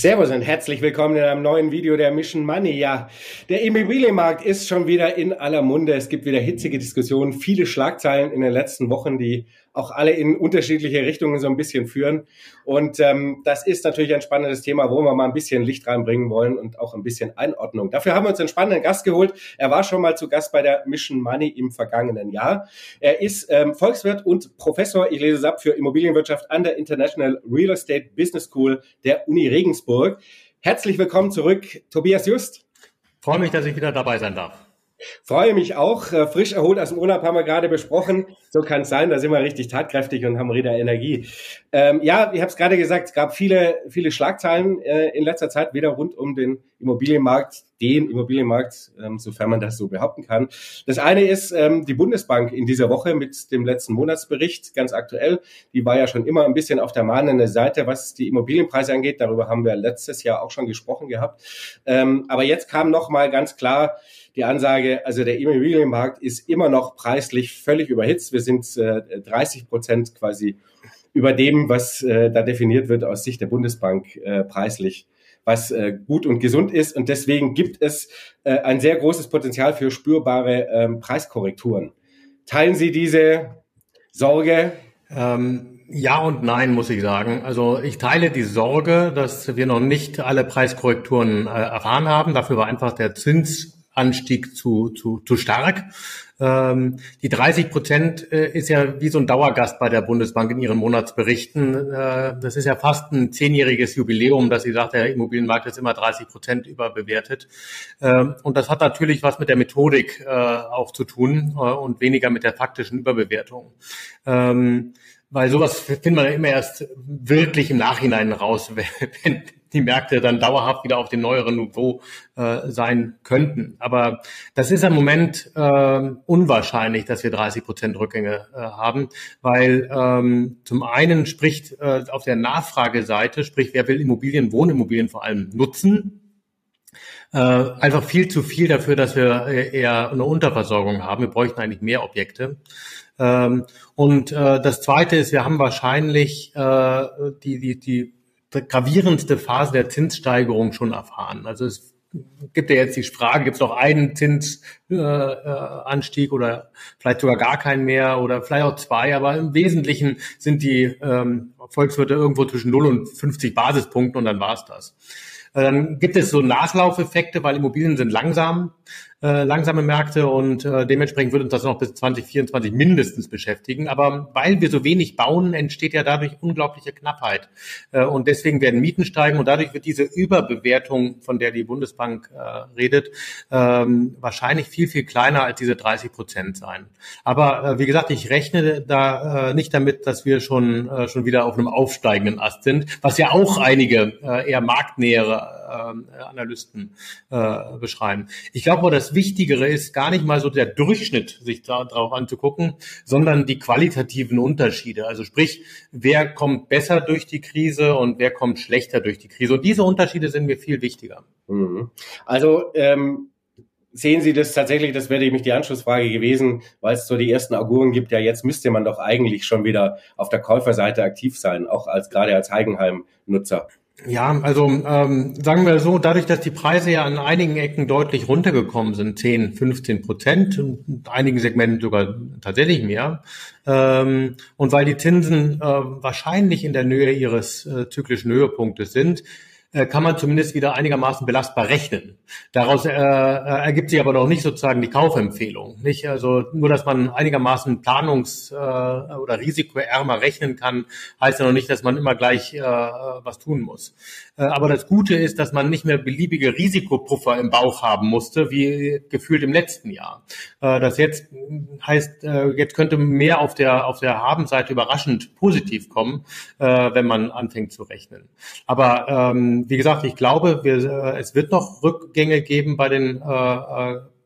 Servus und herzlich willkommen in einem neuen Video der Mission Money. Ja, der Immobilienmarkt ist schon wieder in aller Munde. Es gibt wieder hitzige Diskussionen, viele Schlagzeilen in den letzten Wochen, die auch alle in unterschiedliche Richtungen so ein bisschen führen. Und ähm, das ist natürlich ein spannendes Thema, wo wir mal ein bisschen Licht reinbringen wollen und auch ein bisschen Einordnung. Dafür haben wir uns einen spannenden Gast geholt. Er war schon mal zu Gast bei der Mission Money im vergangenen Jahr. Er ist ähm, Volkswirt und Professor, ich lese es ab, für Immobilienwirtschaft an der International Real Estate Business School der Uni Regensburg. Herzlich willkommen zurück, Tobias Just. Freue mich, dass ich wieder dabei sein darf. Freue mich auch. Äh, frisch erholt aus dem Urlaub haben wir gerade besprochen. So kann es sein. Da sind wir richtig tatkräftig und haben wieder Energie. Ähm, ja, ich habe es gerade gesagt, es gab viele, viele Schlagzeilen äh, in letzter Zeit, wieder rund um den Immobilienmarkt, den Immobilienmarkt, ähm, sofern man das so behaupten kann. Das eine ist ähm, die Bundesbank in dieser Woche mit dem letzten Monatsbericht, ganz aktuell. Die war ja schon immer ein bisschen auf der mahnenden Seite, was die Immobilienpreise angeht. Darüber haben wir letztes Jahr auch schon gesprochen gehabt. Ähm, aber jetzt kam noch mal ganz klar die Ansage, also der Immobilienmarkt ist immer noch preislich völlig überhitzt. Wir sind äh, 30 Prozent quasi über dem, was äh, da definiert wird aus Sicht der Bundesbank äh, preislich, was äh, gut und gesund ist. Und deswegen gibt es äh, ein sehr großes Potenzial für spürbare ähm, Preiskorrekturen. Teilen Sie diese Sorge? Ähm, ja und nein, muss ich sagen. Also ich teile die Sorge, dass wir noch nicht alle Preiskorrekturen äh, erfahren haben. Dafür war einfach der Zins Anstieg zu, zu, zu stark. Ähm, die 30 Prozent äh, ist ja wie so ein Dauergast bei der Bundesbank in ihren Monatsberichten. Äh, das ist ja fast ein zehnjähriges Jubiläum, dass sie sagt, der Immobilienmarkt ist immer 30 Prozent überbewertet. Ähm, und das hat natürlich was mit der Methodik äh, auch zu tun äh, und weniger mit der faktischen Überbewertung. Ähm, weil sowas findet man ja immer erst wirklich im Nachhinein raus, wenn, die Märkte dann dauerhaft wieder auf dem neueren Niveau äh, sein könnten. Aber das ist im Moment äh, unwahrscheinlich, dass wir 30 Prozent Rückgänge äh, haben, weil ähm, zum einen spricht äh, auf der Nachfrageseite, sprich wer will Immobilien, Wohnimmobilien vor allem nutzen, äh, einfach viel zu viel dafür, dass wir äh, eher eine Unterversorgung haben. Wir bräuchten eigentlich mehr Objekte. Ähm, und äh, das Zweite ist, wir haben wahrscheinlich äh, die, die, die gravierendste Phase der Zinssteigerung schon erfahren. Also es gibt ja jetzt die Frage, gibt es noch einen Zinsanstieg äh, oder vielleicht sogar gar keinen mehr oder vielleicht auch zwei, aber im Wesentlichen sind die ähm, Volkswirte irgendwo zwischen 0 und 50 Basispunkten und dann war's das. Äh, dann gibt es so Nachlaufeffekte, weil Immobilien sind langsam äh, langsame Märkte und äh, dementsprechend wird uns das noch bis 2024 mindestens beschäftigen. Aber weil wir so wenig bauen, entsteht ja dadurch unglaubliche Knappheit. Äh, und deswegen werden Mieten steigen und dadurch wird diese Überbewertung, von der die Bundesbank äh, redet, ähm, wahrscheinlich viel, viel kleiner als diese 30 Prozent sein. Aber äh, wie gesagt, ich rechne da äh, nicht damit, dass wir schon, äh, schon wieder auf einem aufsteigenden Ast sind, was ja auch einige äh, eher marktnähere äh, Analysten äh, beschreiben. Ich glaube, das Wichtigere ist gar nicht mal so der Durchschnitt, sich da drauf anzugucken, sondern die qualitativen Unterschiede. Also sprich, wer kommt besser durch die Krise und wer kommt schlechter durch die Krise. Und diese Unterschiede sind mir viel wichtiger. Mhm. Also ähm sehen Sie das tatsächlich, das wäre nämlich die Anschlussfrage gewesen, weil es so die ersten Auguren gibt, ja jetzt müsste man doch eigentlich schon wieder auf der Käuferseite aktiv sein, auch als gerade als Heigenheim-Nutzer. Ja, also ähm, sagen wir so, dadurch, dass die Preise ja an einigen Ecken deutlich runtergekommen sind, 10, 15 Prozent, und einigen Segmenten sogar tatsächlich mehr, ähm, und weil die Zinsen äh, wahrscheinlich in der Nähe ihres äh, zyklischen Höhepunktes sind, äh, kann man zumindest wieder einigermaßen belastbar rechnen. Daraus äh, äh, ergibt sich aber noch nicht sozusagen die Kaufempfehlung. Nicht also nur, dass man einigermaßen planungs- äh, oder risikoärmer rechnen kann, heißt ja noch nicht, dass man immer gleich äh, was tun muss. Äh, aber das Gute ist, dass man nicht mehr beliebige Risikopuffer im Bauch haben musste, wie gefühlt im letzten Jahr. Äh, das jetzt heißt, äh, jetzt könnte mehr auf der auf der Habenseite überraschend positiv kommen, wenn man anfängt zu rechnen. Aber ähm, wie gesagt, ich glaube, wir, es wird noch Rückgänge geben bei den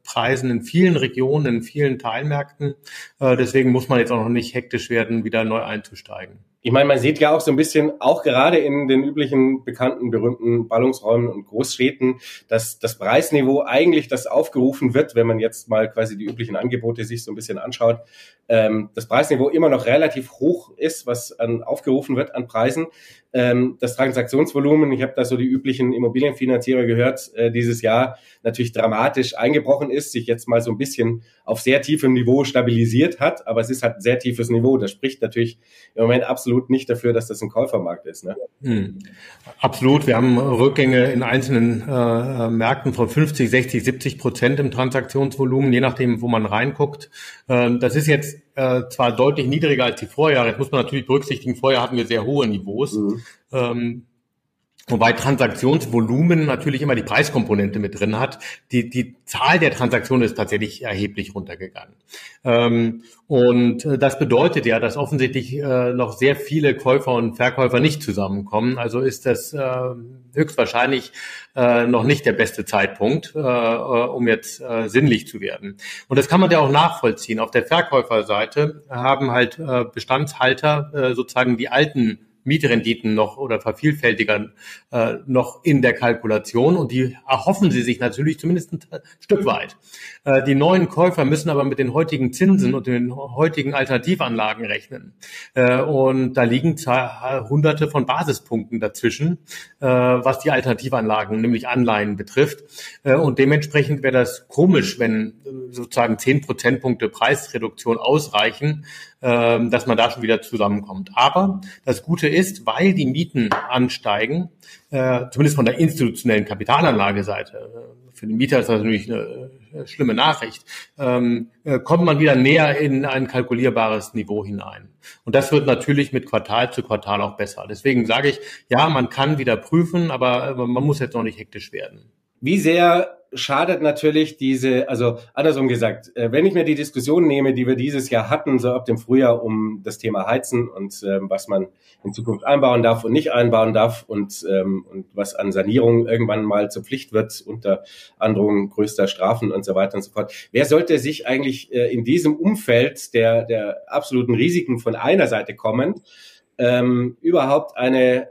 Preisen in vielen Regionen, in vielen Teilmärkten. deswegen muss man jetzt auch noch nicht hektisch werden, wieder neu einzusteigen. Ich meine, man sieht ja auch so ein bisschen, auch gerade in den üblichen bekannten, berühmten Ballungsräumen und Großstädten, dass das Preisniveau eigentlich, das aufgerufen wird, wenn man jetzt mal quasi die üblichen Angebote sich so ein bisschen anschaut, ähm, das Preisniveau immer noch relativ hoch ist, was an, aufgerufen wird an Preisen. Ähm, das Transaktionsvolumen, ich habe da so die üblichen Immobilienfinanzierer gehört, äh, dieses Jahr natürlich dramatisch eingebrochen ist, sich jetzt mal so ein bisschen auf sehr tiefem Niveau stabilisiert hat, aber es ist halt ein sehr tiefes Niveau. Das spricht natürlich im Moment absolut nicht dafür, dass das ein Käufermarkt ist. Ne? Hm. Absolut. Wir haben Rückgänge in einzelnen äh, Märkten von 50, 60, 70 Prozent im Transaktionsvolumen, je nachdem, wo man reinguckt. Äh, das ist jetzt äh, zwar deutlich niedriger als die Vorjahre. Jetzt muss man natürlich berücksichtigen, vorher hatten wir sehr hohe Niveaus. Mhm. Ähm, Wobei Transaktionsvolumen natürlich immer die Preiskomponente mit drin hat. Die, die Zahl der Transaktionen ist tatsächlich erheblich runtergegangen. Ähm, und äh, das bedeutet ja, dass offensichtlich äh, noch sehr viele Käufer und Verkäufer nicht zusammenkommen. Also ist das äh, höchstwahrscheinlich noch nicht der beste Zeitpunkt, um jetzt sinnlich zu werden. Und das kann man ja auch nachvollziehen. Auf der Verkäuferseite haben halt Bestandshalter sozusagen die alten Mietrenditen noch oder vervielfältigern äh, noch in der Kalkulation und die erhoffen sie sich natürlich zumindest ein Stück weit. Äh, die neuen Käufer müssen aber mit den heutigen Zinsen und den heutigen Alternativanlagen rechnen. Äh, und da liegen hunderte von Basispunkten dazwischen, äh, was die Alternativanlagen, nämlich Anleihen betrifft. Äh, und dementsprechend wäre das komisch, wenn sozusagen zehn Prozentpunkte Preisreduktion ausreichen, dass man da schon wieder zusammenkommt. Aber das Gute ist, weil die Mieten ansteigen, äh, zumindest von der institutionellen Kapitalanlageseite, äh, für den Mieter ist das natürlich eine äh, schlimme Nachricht, ähm, kommt man wieder näher in ein kalkulierbares Niveau hinein. Und das wird natürlich mit Quartal zu Quartal auch besser. Deswegen sage ich, ja, man kann wieder prüfen, aber man muss jetzt noch nicht hektisch werden. Wie sehr schadet natürlich diese, also andersrum gesagt, äh, wenn ich mir die Diskussion nehme, die wir dieses Jahr hatten, so ab dem Frühjahr um das Thema Heizen und ähm, was man in Zukunft einbauen darf und nicht einbauen darf und, ähm, und was an Sanierung irgendwann mal zur Pflicht wird unter Androhung größter Strafen und so weiter und so fort. Wer sollte sich eigentlich äh, in diesem Umfeld der, der absoluten Risiken von einer Seite kommen, ähm, überhaupt eine,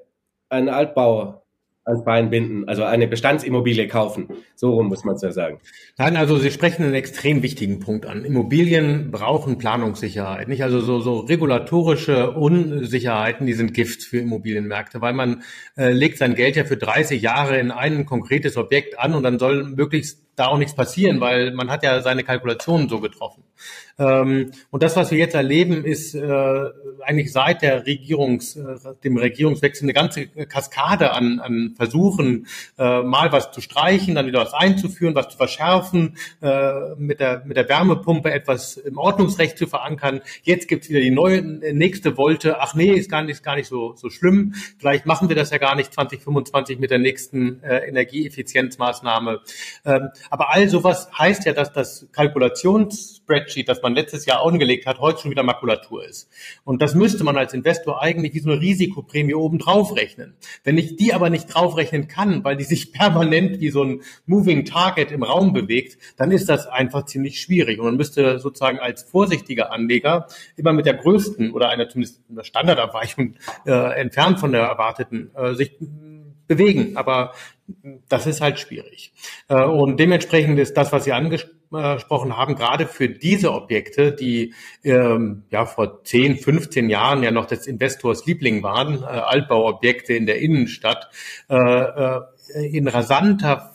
einen Altbau ans Bein binden, also eine Bestandsimmobilie kaufen. So rum muss man es ja sagen. Nein, also Sie sprechen einen extrem wichtigen Punkt an. Immobilien brauchen Planungssicherheit, nicht? Also so, so regulatorische Unsicherheiten, die sind Gift für Immobilienmärkte, weil man äh, legt sein Geld ja für 30 Jahre in ein konkretes Objekt an und dann soll möglichst da auch nichts passieren, weil man hat ja seine Kalkulationen so getroffen. Ähm, und das, was wir jetzt erleben, ist äh, eigentlich seit der Regierungs, äh, dem Regierungswechsel eine ganze Kaskade an, an Versuchen, äh, mal was zu streichen, dann wieder was einzuführen, was zu verschärfen, äh, mit, der, mit der Wärmepumpe etwas im Ordnungsrecht zu verankern. Jetzt gibt's wieder die neue nächste Wolte. Ach nee, ist gar nicht, ist gar nicht so, so schlimm. Vielleicht machen wir das ja gar nicht 2025 mit der nächsten äh, Energieeffizienzmaßnahme. Ähm, aber all sowas heißt ja, dass das Kalkulationsspreadsheet, das man letztes Jahr angelegt hat, heute schon wieder Makulatur ist. Und das müsste man als Investor eigentlich wie so eine Risikoprämie oben drauf rechnen. Wenn ich die aber nicht draufrechnen kann, weil die sich permanent wie so ein Moving Target im Raum bewegt, dann ist das einfach ziemlich schwierig. Und man müsste sozusagen als vorsichtiger Anleger immer mit der größten oder einer zumindest einer Standardabweichung äh, entfernt von der erwarteten äh, sich bewegen. Aber das ist halt schwierig. Äh, und dementsprechend ist das, was Sie angesprochen haben, gerade für diese Objekte, die ähm, ja vor 10, 15 Jahren ja noch des Investors Liebling waren, äh, Altbauobjekte in der Innenstadt, äh, in rasanter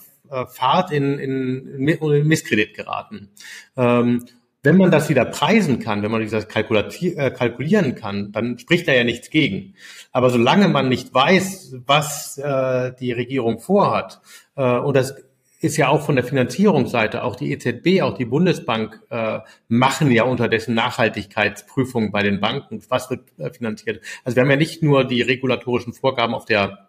Fahrt in, in, in Misskredit geraten. Ähm, wenn man das wieder preisen kann, wenn man das äh, kalkulieren kann, dann spricht da ja nichts gegen. Aber solange man nicht weiß, was äh, die Regierung vorhat, äh, und das ist ja auch von der Finanzierungsseite, auch die EZB, auch die Bundesbank äh, machen ja unterdessen Nachhaltigkeitsprüfungen bei den Banken. Was wird äh, finanziert? Also wir haben ja nicht nur die regulatorischen Vorgaben auf der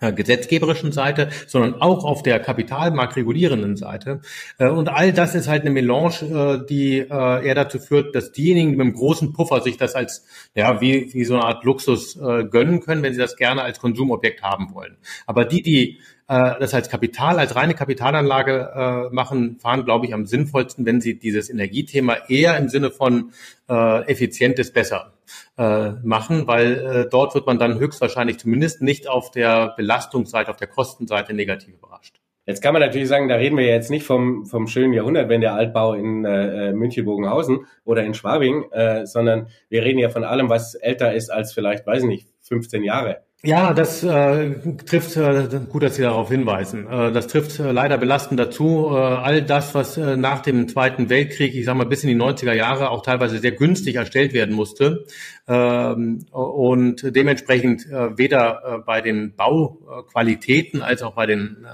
gesetzgeberischen Seite, sondern auch auf der kapitalmarktregulierenden Seite. Äh, und all das ist halt eine Melange, äh, die eher dazu führt, dass diejenigen mit einem großen Puffer sich das als, ja, wie, wie so eine Art Luxus gönnen können, wenn sie das gerne als Konsumobjekt haben wollen. Aber die, die das als Kapital, als reine Kapitalanlage äh, machen, fahren, glaube ich, am sinnvollsten, wenn sie dieses Energiethema eher im Sinne von äh, effizient ist besser äh, machen, weil äh, dort wird man dann höchstwahrscheinlich zumindest nicht auf der Belastungsseite, auf der Kostenseite negativ überrascht. Jetzt kann man natürlich sagen, da reden wir jetzt nicht vom, vom schönen Jahrhundert, wenn der Altbau in äh, München-Bogenhausen oder in Schwabing, äh, sondern wir reden ja von allem, was älter ist als vielleicht, weiß ich nicht, 15 Jahre. Ja, das äh, trifft, äh, gut, dass Sie darauf hinweisen, äh, das trifft äh, leider belastend dazu. Äh, all das, was äh, nach dem Zweiten Weltkrieg, ich sage mal bis in die 90er Jahre, auch teilweise sehr günstig erstellt werden musste ähm, und dementsprechend äh, weder äh, bei den Bauqualitäten als auch bei den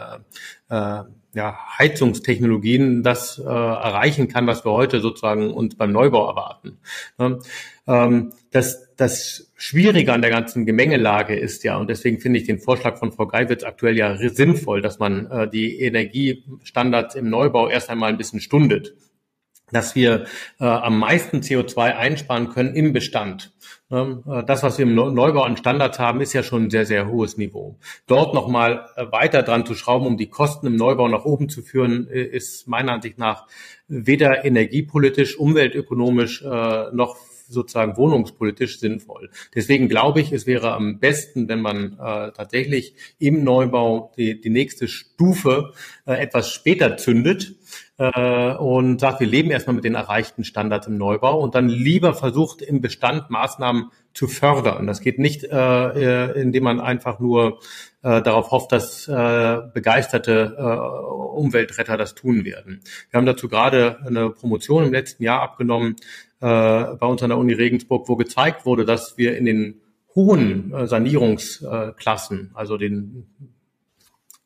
äh, äh, ja, Heizungstechnologien das äh, erreichen kann, was wir heute sozusagen uns beim Neubau erwarten. Ähm, das, das Schwierige an der ganzen Gemengelage ist ja, und deswegen finde ich den Vorschlag von Frau Geiwitz aktuell ja sinnvoll, dass man äh, die Energiestandards im Neubau erst einmal ein bisschen stundet dass wir äh, am meisten CO2 einsparen können im Bestand. Ähm, äh, das, was wir im Neubau an Standards haben, ist ja schon ein sehr, sehr hohes Niveau. Dort nochmal äh, weiter dran zu schrauben, um die Kosten im Neubau nach oben zu führen, äh, ist meiner Ansicht nach weder energiepolitisch, umweltökonomisch äh, noch sozusagen wohnungspolitisch sinnvoll. Deswegen glaube ich, es wäre am besten, wenn man äh, tatsächlich im Neubau die, die nächste Stufe äh, etwas später zündet äh, und sagt, wir leben erstmal mit den erreichten Standards im Neubau und dann lieber versucht, im Bestand Maßnahmen zu fördern. Das geht nicht, äh, äh indem man einfach nur äh, darauf hofft, dass äh, begeisterte äh, Umweltretter das tun werden. Wir haben dazu gerade eine Promotion im letzten Jahr abgenommen bei uns an der Uni Regensburg, wo gezeigt wurde, dass wir in den hohen äh, Sanierungsklassen, also den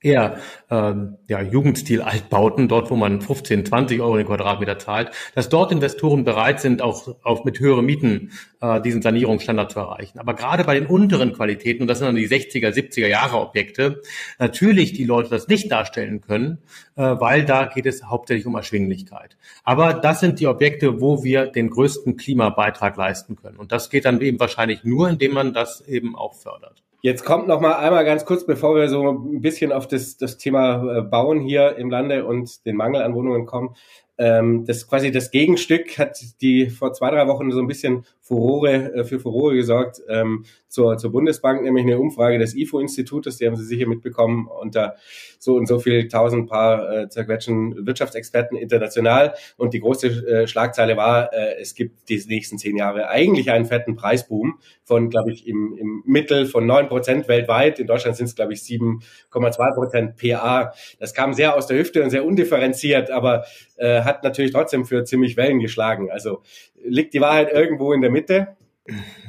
eher ähm, ja, Jugendstil-Altbauten, dort wo man 15, 20 Euro den Quadratmeter zahlt, dass dort Investoren bereit sind, auch, auch mit höheren Mieten äh, diesen Sanierungsstandard zu erreichen. Aber gerade bei den unteren Qualitäten, und das sind dann die 60er, 70er Jahre Objekte, natürlich die Leute das nicht darstellen können, äh, weil da geht es hauptsächlich um Erschwinglichkeit. Aber das sind die Objekte, wo wir den größten Klimabeitrag leisten können. Und das geht dann eben wahrscheinlich nur, indem man das eben auch fördert. Jetzt kommt noch mal einmal ganz kurz, bevor wir so ein bisschen auf das, das Thema äh, Bauen hier im Lande und den Mangel an Wohnungen kommen. Ähm, das quasi das Gegenstück hat die vor zwei, drei Wochen so ein bisschen Furore, äh, für Furore gesorgt ähm, zur, zur Bundesbank, nämlich eine Umfrage des IFO-Institutes, die haben Sie sicher mitbekommen, unter so und so viel tausend paar äh, zerquetschen Wirtschaftsexperten international. Und die große äh, Schlagzeile war, äh, es gibt die nächsten zehn Jahre eigentlich einen fetten Preisboom von, glaube ich, im, im Mittel von neun Prozent weltweit. In Deutschland sind es, glaube ich, 7,2 Prozent PA. Das kam sehr aus der Hüfte und sehr undifferenziert, aber äh, hat natürlich trotzdem für ziemlich Wellen geschlagen. Also liegt die Wahrheit irgendwo in der Mitte?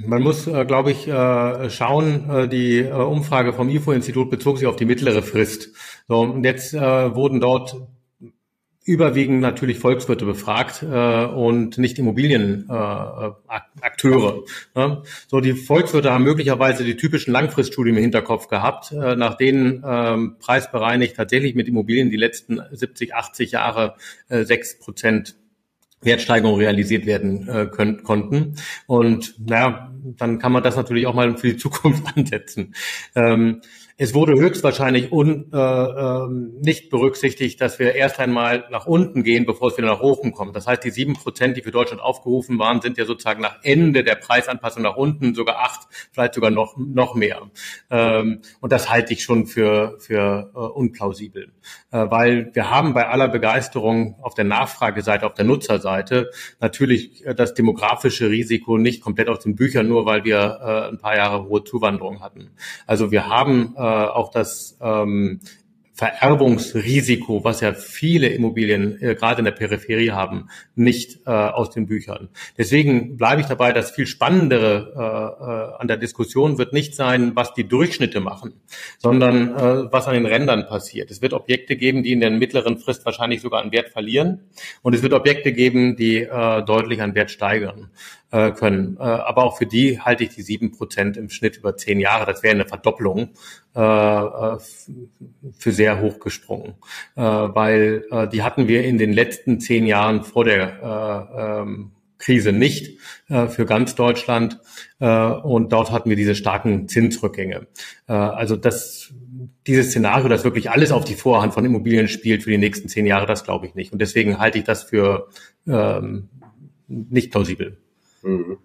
Man muss, äh, glaube ich, äh, schauen, äh, die äh, Umfrage vom IFO-Institut bezog sich auf die mittlere Frist. So, und jetzt äh, wurden dort überwiegend natürlich Volkswirte befragt äh, und nicht Immobilienakteure. Äh, ne? So die Volkswirte haben möglicherweise die typischen Langfriststudien im Hinterkopf gehabt, äh, nach denen ähm, preisbereinigt tatsächlich mit Immobilien die letzten 70, 80 Jahre äh, sechs äh, Prozent Wertsteigerung realisiert werden äh, können, konnten. Und naja, dann kann man das natürlich auch mal für die Zukunft ansetzen. Ähm, es wurde höchstwahrscheinlich un, äh, äh, nicht berücksichtigt, dass wir erst einmal nach unten gehen, bevor es wieder nach oben kommt. Das heißt, die sieben Prozent, die für Deutschland aufgerufen waren, sind ja sozusagen nach Ende der Preisanpassung nach unten sogar acht, vielleicht sogar noch noch mehr. Ähm, und das halte ich schon für für äh, unplausibel, weil wir haben bei aller Begeisterung auf der Nachfrageseite, auf der Nutzerseite natürlich äh, das demografische Risiko nicht komplett aus den Büchern, nur weil wir äh, ein paar Jahre hohe Zuwanderung hatten. Also wir haben äh, auch das ähm, Vererbungsrisiko, was ja viele Immobilien äh, gerade in der Peripherie haben, nicht äh, aus den Büchern. Deswegen bleibe ich dabei, dass viel spannendere äh, äh, an der Diskussion wird nicht sein, was die Durchschnitte machen, sondern äh, was an den Rändern passiert. Es wird Objekte geben, die in der mittleren Frist wahrscheinlich sogar an Wert verlieren und es wird Objekte geben, die äh, deutlich an Wert steigern äh, können. Äh, aber auch für die halte ich die sieben Prozent im Schnitt über zehn Jahre. Das wäre eine Verdopplung äh, äh für sehr hoch gesprungen, äh, weil äh, die hatten wir in den letzten zehn Jahren vor der äh, ähm, Krise nicht äh, für ganz Deutschland äh, und dort hatten wir diese starken Zinsrückgänge. Äh, also das dieses Szenario, dass wirklich alles auf die Vorhand von Immobilien spielt für die nächsten zehn Jahre, das glaube ich nicht. Und deswegen halte ich das für ähm, nicht plausibel. Mhm.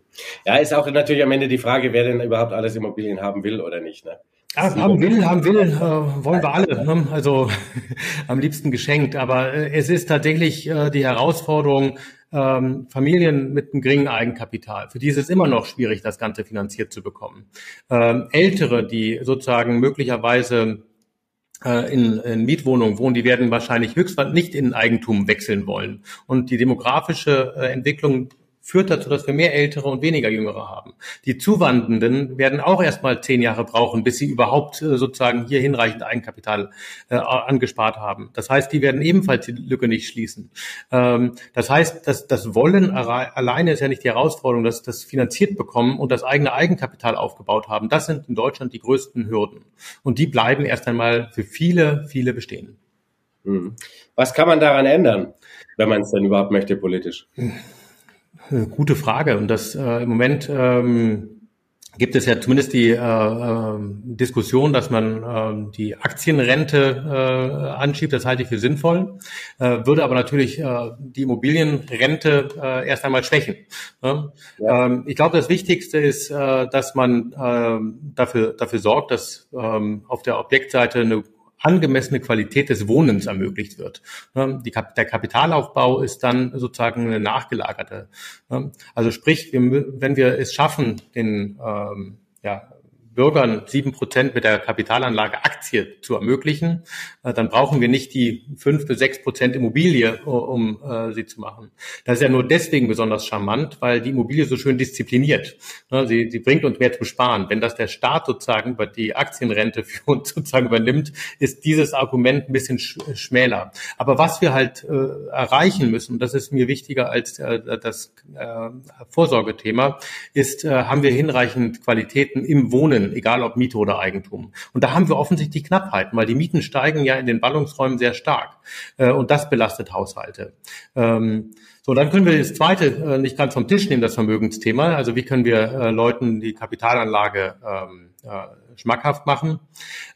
Ja, ist auch natürlich am Ende die Frage, wer denn überhaupt alles Immobilien haben will oder nicht. Ne? Ja, haben will, haben will, äh, wollen wir alle. Ne? Also am liebsten geschenkt. Aber äh, es ist tatsächlich äh, die Herausforderung, ähm, Familien mit einem geringen Eigenkapital. Für die ist es immer noch schwierig, das Ganze finanziert zu bekommen. Ähm, Ältere, die sozusagen möglicherweise äh, in, in Mietwohnungen wohnen, die werden wahrscheinlich höchstwahrscheinlich nicht in Eigentum wechseln wollen. Und die demografische äh, Entwicklung führt dazu, dass wir mehr Ältere und weniger Jüngere haben. Die Zuwandernden werden auch erstmal zehn Jahre brauchen, bis sie überhaupt äh, sozusagen hier hinreichend Eigenkapital äh, angespart haben. Das heißt, die werden ebenfalls die Lücke nicht schließen. Ähm, das heißt, dass das Wollen alleine ist ja nicht die Herausforderung, dass das finanziert bekommen und das eigene Eigenkapital aufgebaut haben. Das sind in Deutschland die größten Hürden. Und die bleiben erst einmal für viele, viele bestehen. Hm. Was kann man daran ändern, wenn man es denn überhaupt möchte politisch? Äh, gute Frage. Und das äh, im Moment ähm, gibt es ja zumindest die äh, äh, Diskussion, dass man äh, die Aktienrente äh, anschiebt. Das halte ich für sinnvoll, äh, würde aber natürlich äh, die Immobilienrente äh, erst einmal schwächen. Ne? Ja. Ähm, ich glaube, das Wichtigste ist, äh, dass man äh, dafür, dafür sorgt, dass ähm, auf der Objektseite eine angemessene Qualität des Wohnens ermöglicht wird. Die, der Kapitalaufbau ist dann sozusagen eine nachgelagerte. Also sprich, wenn wir es schaffen, den ähm, ja, Bürgern sieben Prozent mit der Kapitalanlage Aktie zu ermöglichen, äh, dann brauchen wir nicht die fünf bis sechs Prozent Immobilie, um äh, sie zu machen. Das ist ja nur deswegen besonders charmant, weil die Immobilie so schön diszipliniert. Sie, sie bringt uns mehr zu sparen. Wenn das der Staat sozusagen über die Aktienrente für uns sozusagen übernimmt, ist dieses Argument ein bisschen schmäler. Aber was wir halt äh, erreichen müssen, das ist mir wichtiger als äh, das äh, Vorsorgethema, ist, äh, haben wir hinreichend Qualitäten im Wohnen egal ob Miete oder Eigentum. Und da haben wir offensichtlich Knappheiten, weil die Mieten steigen ja in den Ballungsräumen sehr stark. Äh, und das belastet Haushalte. Ähm, so, dann können wir das zweite äh, nicht ganz vom Tisch nehmen, das Vermögensthema. Also wie können wir äh, Leuten die Kapitalanlage ähm, schmackhaft machen.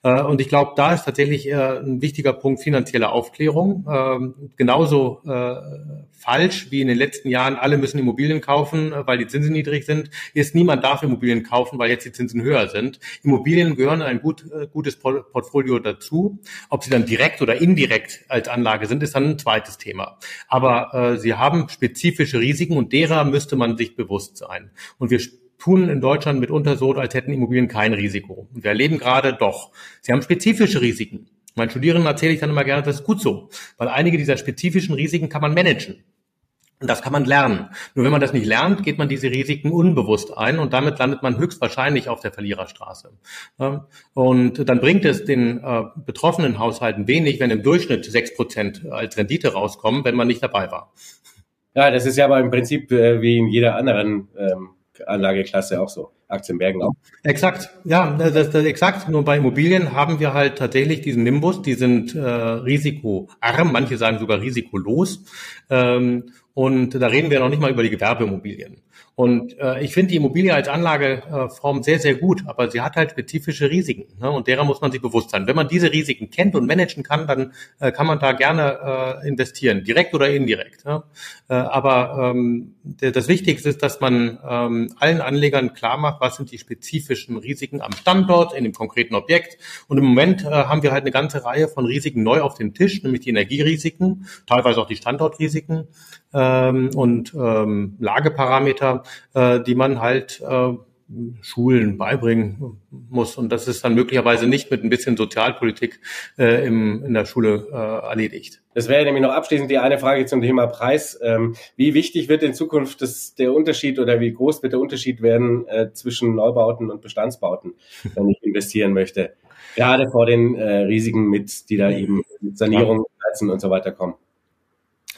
und ich glaube, da ist tatsächlich ein wichtiger Punkt finanzielle Aufklärung. Ähm, genauso falsch wie in den letzten Jahren, alle müssen Immobilien kaufen, äh, weil die Zinsen niedrig sind, ist niemand darf Immobilien kaufen, weil jetzt die Zinsen höher sind. Immobilien gehören ein gut, äh, gutes Portfolio dazu. Ob sie dann direkt oder indirekt als Anlage sind, ist dann ein zweites Thema. Aber äh, sie haben spezifische Risiken und derer müsste man sich bewusst sein. Und wir tun in Deutschland mitunter so, als hätten Immobilien kein Risiko. Wir erleben gerade doch, sie haben spezifische Risiken. Meinen Studierenden erzähle ich dann immer gerne, das ist gut so, weil einige dieser spezifischen Risiken kann man managen. Und das kann man lernen. Nur wenn man das nicht lernt, geht man diese Risiken unbewusst ein und damit landet man höchstwahrscheinlich auf der Verliererstraße. Und dann bringt es den äh, betroffenen Haushalten wenig, wenn im Durchschnitt sechs Prozent als Rendite rauskommen, wenn man nicht dabei war. Ja, das ist ja aber im Prinzip äh, wie in jeder anderen ähm, Anlageklasse auch so. Aktienbergen auch. Exakt, ja, das, das, exakt. Nur bei Immobilien haben wir halt tatsächlich diesen Nimbus, die sind äh, risikoarm, manche sagen sogar risikolos. Ähm, und da reden wir noch nicht mal über die Gewerbeimmobilien. Und äh, ich finde die Immobilie als Anlageform sehr, sehr gut, aber sie hat halt spezifische Risiken. Ne? Und derer muss man sich bewusst sein. Wenn man diese Risiken kennt und managen kann, dann äh, kann man da gerne äh, investieren, direkt oder indirekt. Ne? Äh, aber ähm, das Wichtigste ist, dass man ähm, allen Anlegern klar macht, was sind die spezifischen Risiken am Standort, in dem konkreten Objekt. Und im Moment äh, haben wir halt eine ganze Reihe von Risiken neu auf dem Tisch, nämlich die Energierisiken, teilweise auch die Standortrisiken ähm, und ähm, Lageparameter, äh, die man halt äh, Schulen beibringen muss. Und das ist dann möglicherweise nicht mit ein bisschen Sozialpolitik äh, im, in der Schule äh, erledigt. Das wäre nämlich noch abschließend die eine Frage zum Thema Preis. Ähm, wie wichtig wird in Zukunft das, der Unterschied oder wie groß wird der Unterschied werden äh, zwischen Neubauten und Bestandsbauten, wenn ich investieren möchte? Gerade vor den äh, Risiken mit, die da eben mit Sanierung, Heizen und so weiter kommen.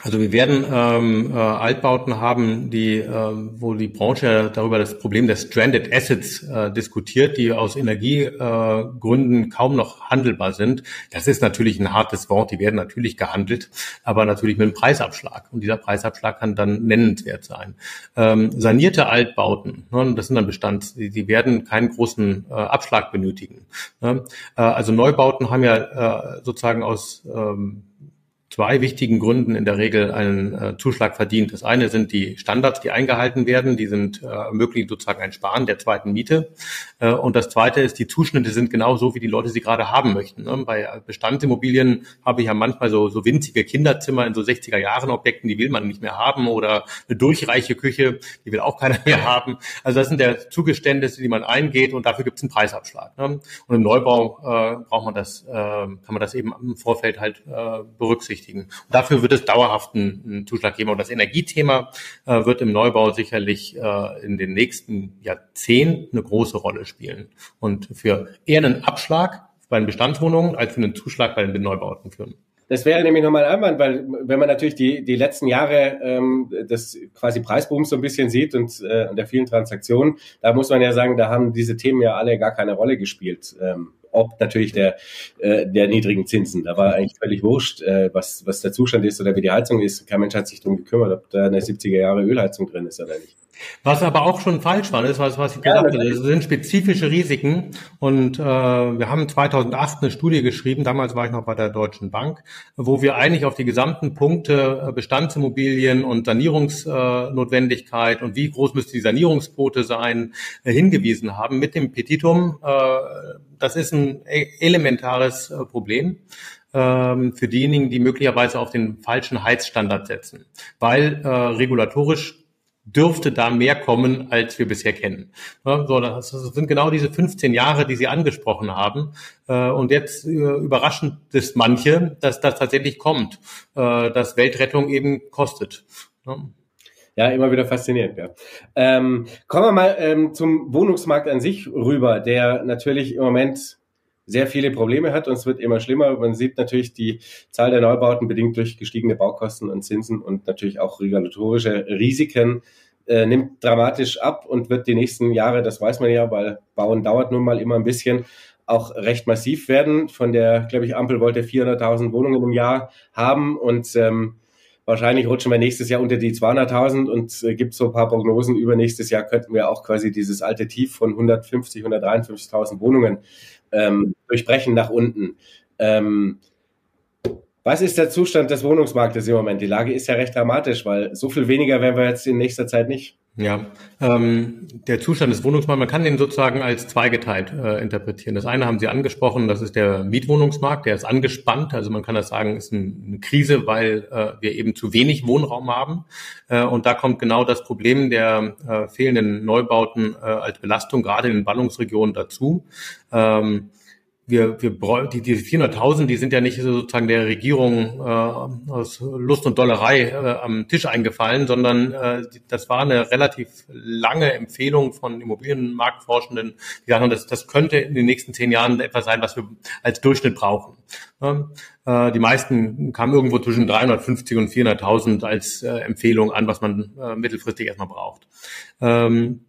Also wir werden ähm, äh, Altbauten haben, die, äh, wo die Branche darüber das Problem der Stranded Assets äh, diskutiert, die aus Energiegründen äh, kaum noch handelbar sind. Das ist natürlich ein hartes Wort. Die werden natürlich gehandelt, aber natürlich mit einem Preisabschlag. Und dieser Preisabschlag kann dann nennenswert sein. Ähm, sanierte Altbauten, ne, das sind dann Bestand, die, die werden keinen großen äh, Abschlag benötigen. Ne? Äh, also Neubauten haben ja äh, sozusagen aus ähm, zwei wichtigen Gründen in der Regel einen äh, Zuschlag verdient. Das eine sind die Standards, die eingehalten werden, die sind äh, ermöglichen sozusagen ein Sparen der zweiten Miete. Äh, und das zweite ist, die Zuschnitte sind genau so, wie die Leute sie gerade haben möchten. Ne? Bei Bestandsimmobilien habe ich ja manchmal so, so winzige Kinderzimmer in so 60er Jahren Objekten, die will man nicht mehr haben oder eine durchreiche Küche, die will auch keiner mehr haben. Also das sind der Zugeständnisse, die man eingeht und dafür gibt es einen Preisabschlag. Ne? Und im Neubau äh, braucht man das, äh, kann man das eben im Vorfeld halt äh, berücksichtigen berücksichtigen. Und dafür wird es dauerhaft einen, Zuschlag geben. Und das Energiethema äh, wird im Neubau sicherlich äh, in den nächsten Jahrzehnten eine große Rolle spielen. Und für eher einen Abschlag bei den Bestandswohnungen als für einen Zuschlag bei den Neubauten führen. Das wäre nämlich nochmal ein Einwand, weil wenn man natürlich die, die letzten Jahre ähm, das quasi Preisboom so ein bisschen sieht und, äh, der vielen Transaktionen, da muss man ja sagen, da haben diese Themen ja alle gar keine Rolle gespielt. Ähm, ob natürlich der, äh, der niedrigen Zinsen. Da war eigentlich völlig wurscht, äh, was, was der Zustand ist oder wie die Heizung ist. Kein Mensch hat sich darum gekümmert, ob da eine 70er Jahre Ölheizung drin ist oder nicht. Was aber auch schon falsch war, ist, was, was ich gesagt habe, das sind spezifische Risiken. Und äh, wir haben 2008 eine Studie geschrieben, damals war ich noch bei der Deutschen Bank, wo wir eigentlich auf die gesamten Punkte äh, Bestandsimmobilien und Sanierungsnotwendigkeit äh, und wie groß müsste die Sanierungsquote sein, äh, hingewiesen haben mit dem Petitum. Äh, das ist ein e-, elementares Problem ähm, für diejenigen, die möglicherweise auf den falschen Heizstandard setzen, weil äh, regulatorisch dürfte da mehr kommen, als wir bisher kennen. So, das sind genau diese 15 Jahre, die Sie angesprochen haben. Äh, und jetzt äh, überraschend ist manche, dass das tatsächlich kommt, äh, dass Weltrettung eben kostet. Ja. Ja, immer wieder faszinierend. Ja. Ähm, kommen wir mal ähm, zum Wohnungsmarkt an sich rüber, der natürlich im Moment sehr viele Probleme hat und es wird immer schlimmer. Man sieht natürlich die Zahl der Neubauten bedingt durch gestiegene Baukosten und Zinsen und natürlich auch regulatorische Risiken äh, nimmt dramatisch ab und wird die nächsten Jahre, das weiß man ja, weil Bauen dauert nun mal immer ein bisschen, auch recht massiv werden. Von der, glaube ich, Ampel wollte 400.000 Wohnungen im Jahr haben und ähm, wahrscheinlich rutschen wir nächstes Jahr unter die 200.000 und äh, gibt so ein paar Prognosen. Übernächstes Jahr könnten wir auch quasi dieses alte Tief von 150, 153.000 Wohnungen ähm, durchbrechen nach unten. Ähm, was ist der Zustand des Wohnungsmarktes im Moment? Die Lage ist ja recht dramatisch, weil so viel weniger werden wir jetzt in nächster Zeit nicht. Ja, ähm, der Zustand des Wohnungsmarkts, man kann den sozusagen als zweigeteilt äh, interpretieren. Das eine haben Sie angesprochen, das ist der Mietwohnungsmarkt, der ist angespannt. Also man kann das sagen, ist ein, eine Krise, weil äh, wir eben zu wenig Wohnraum haben. Äh, und da kommt genau das Problem der äh, fehlenden Neubauten äh, als Belastung gerade in den Ballungsregionen dazu. Ähm, wir, wir die, die 400.000, die sind ja nicht sozusagen der Regierung äh, aus Lust und Dollerei äh, am Tisch eingefallen, sondern äh, das war eine relativ lange Empfehlung von Immobilienmarktforschenden, die sagen, das, das könnte in den nächsten zehn Jahren etwas sein, was wir als Durchschnitt brauchen. äh, die meisten kamen irgendwo zwischen 350 und 400.000 als äh, Empfehlung an, was man äh, mittelfristig erstmal braucht. Ähm,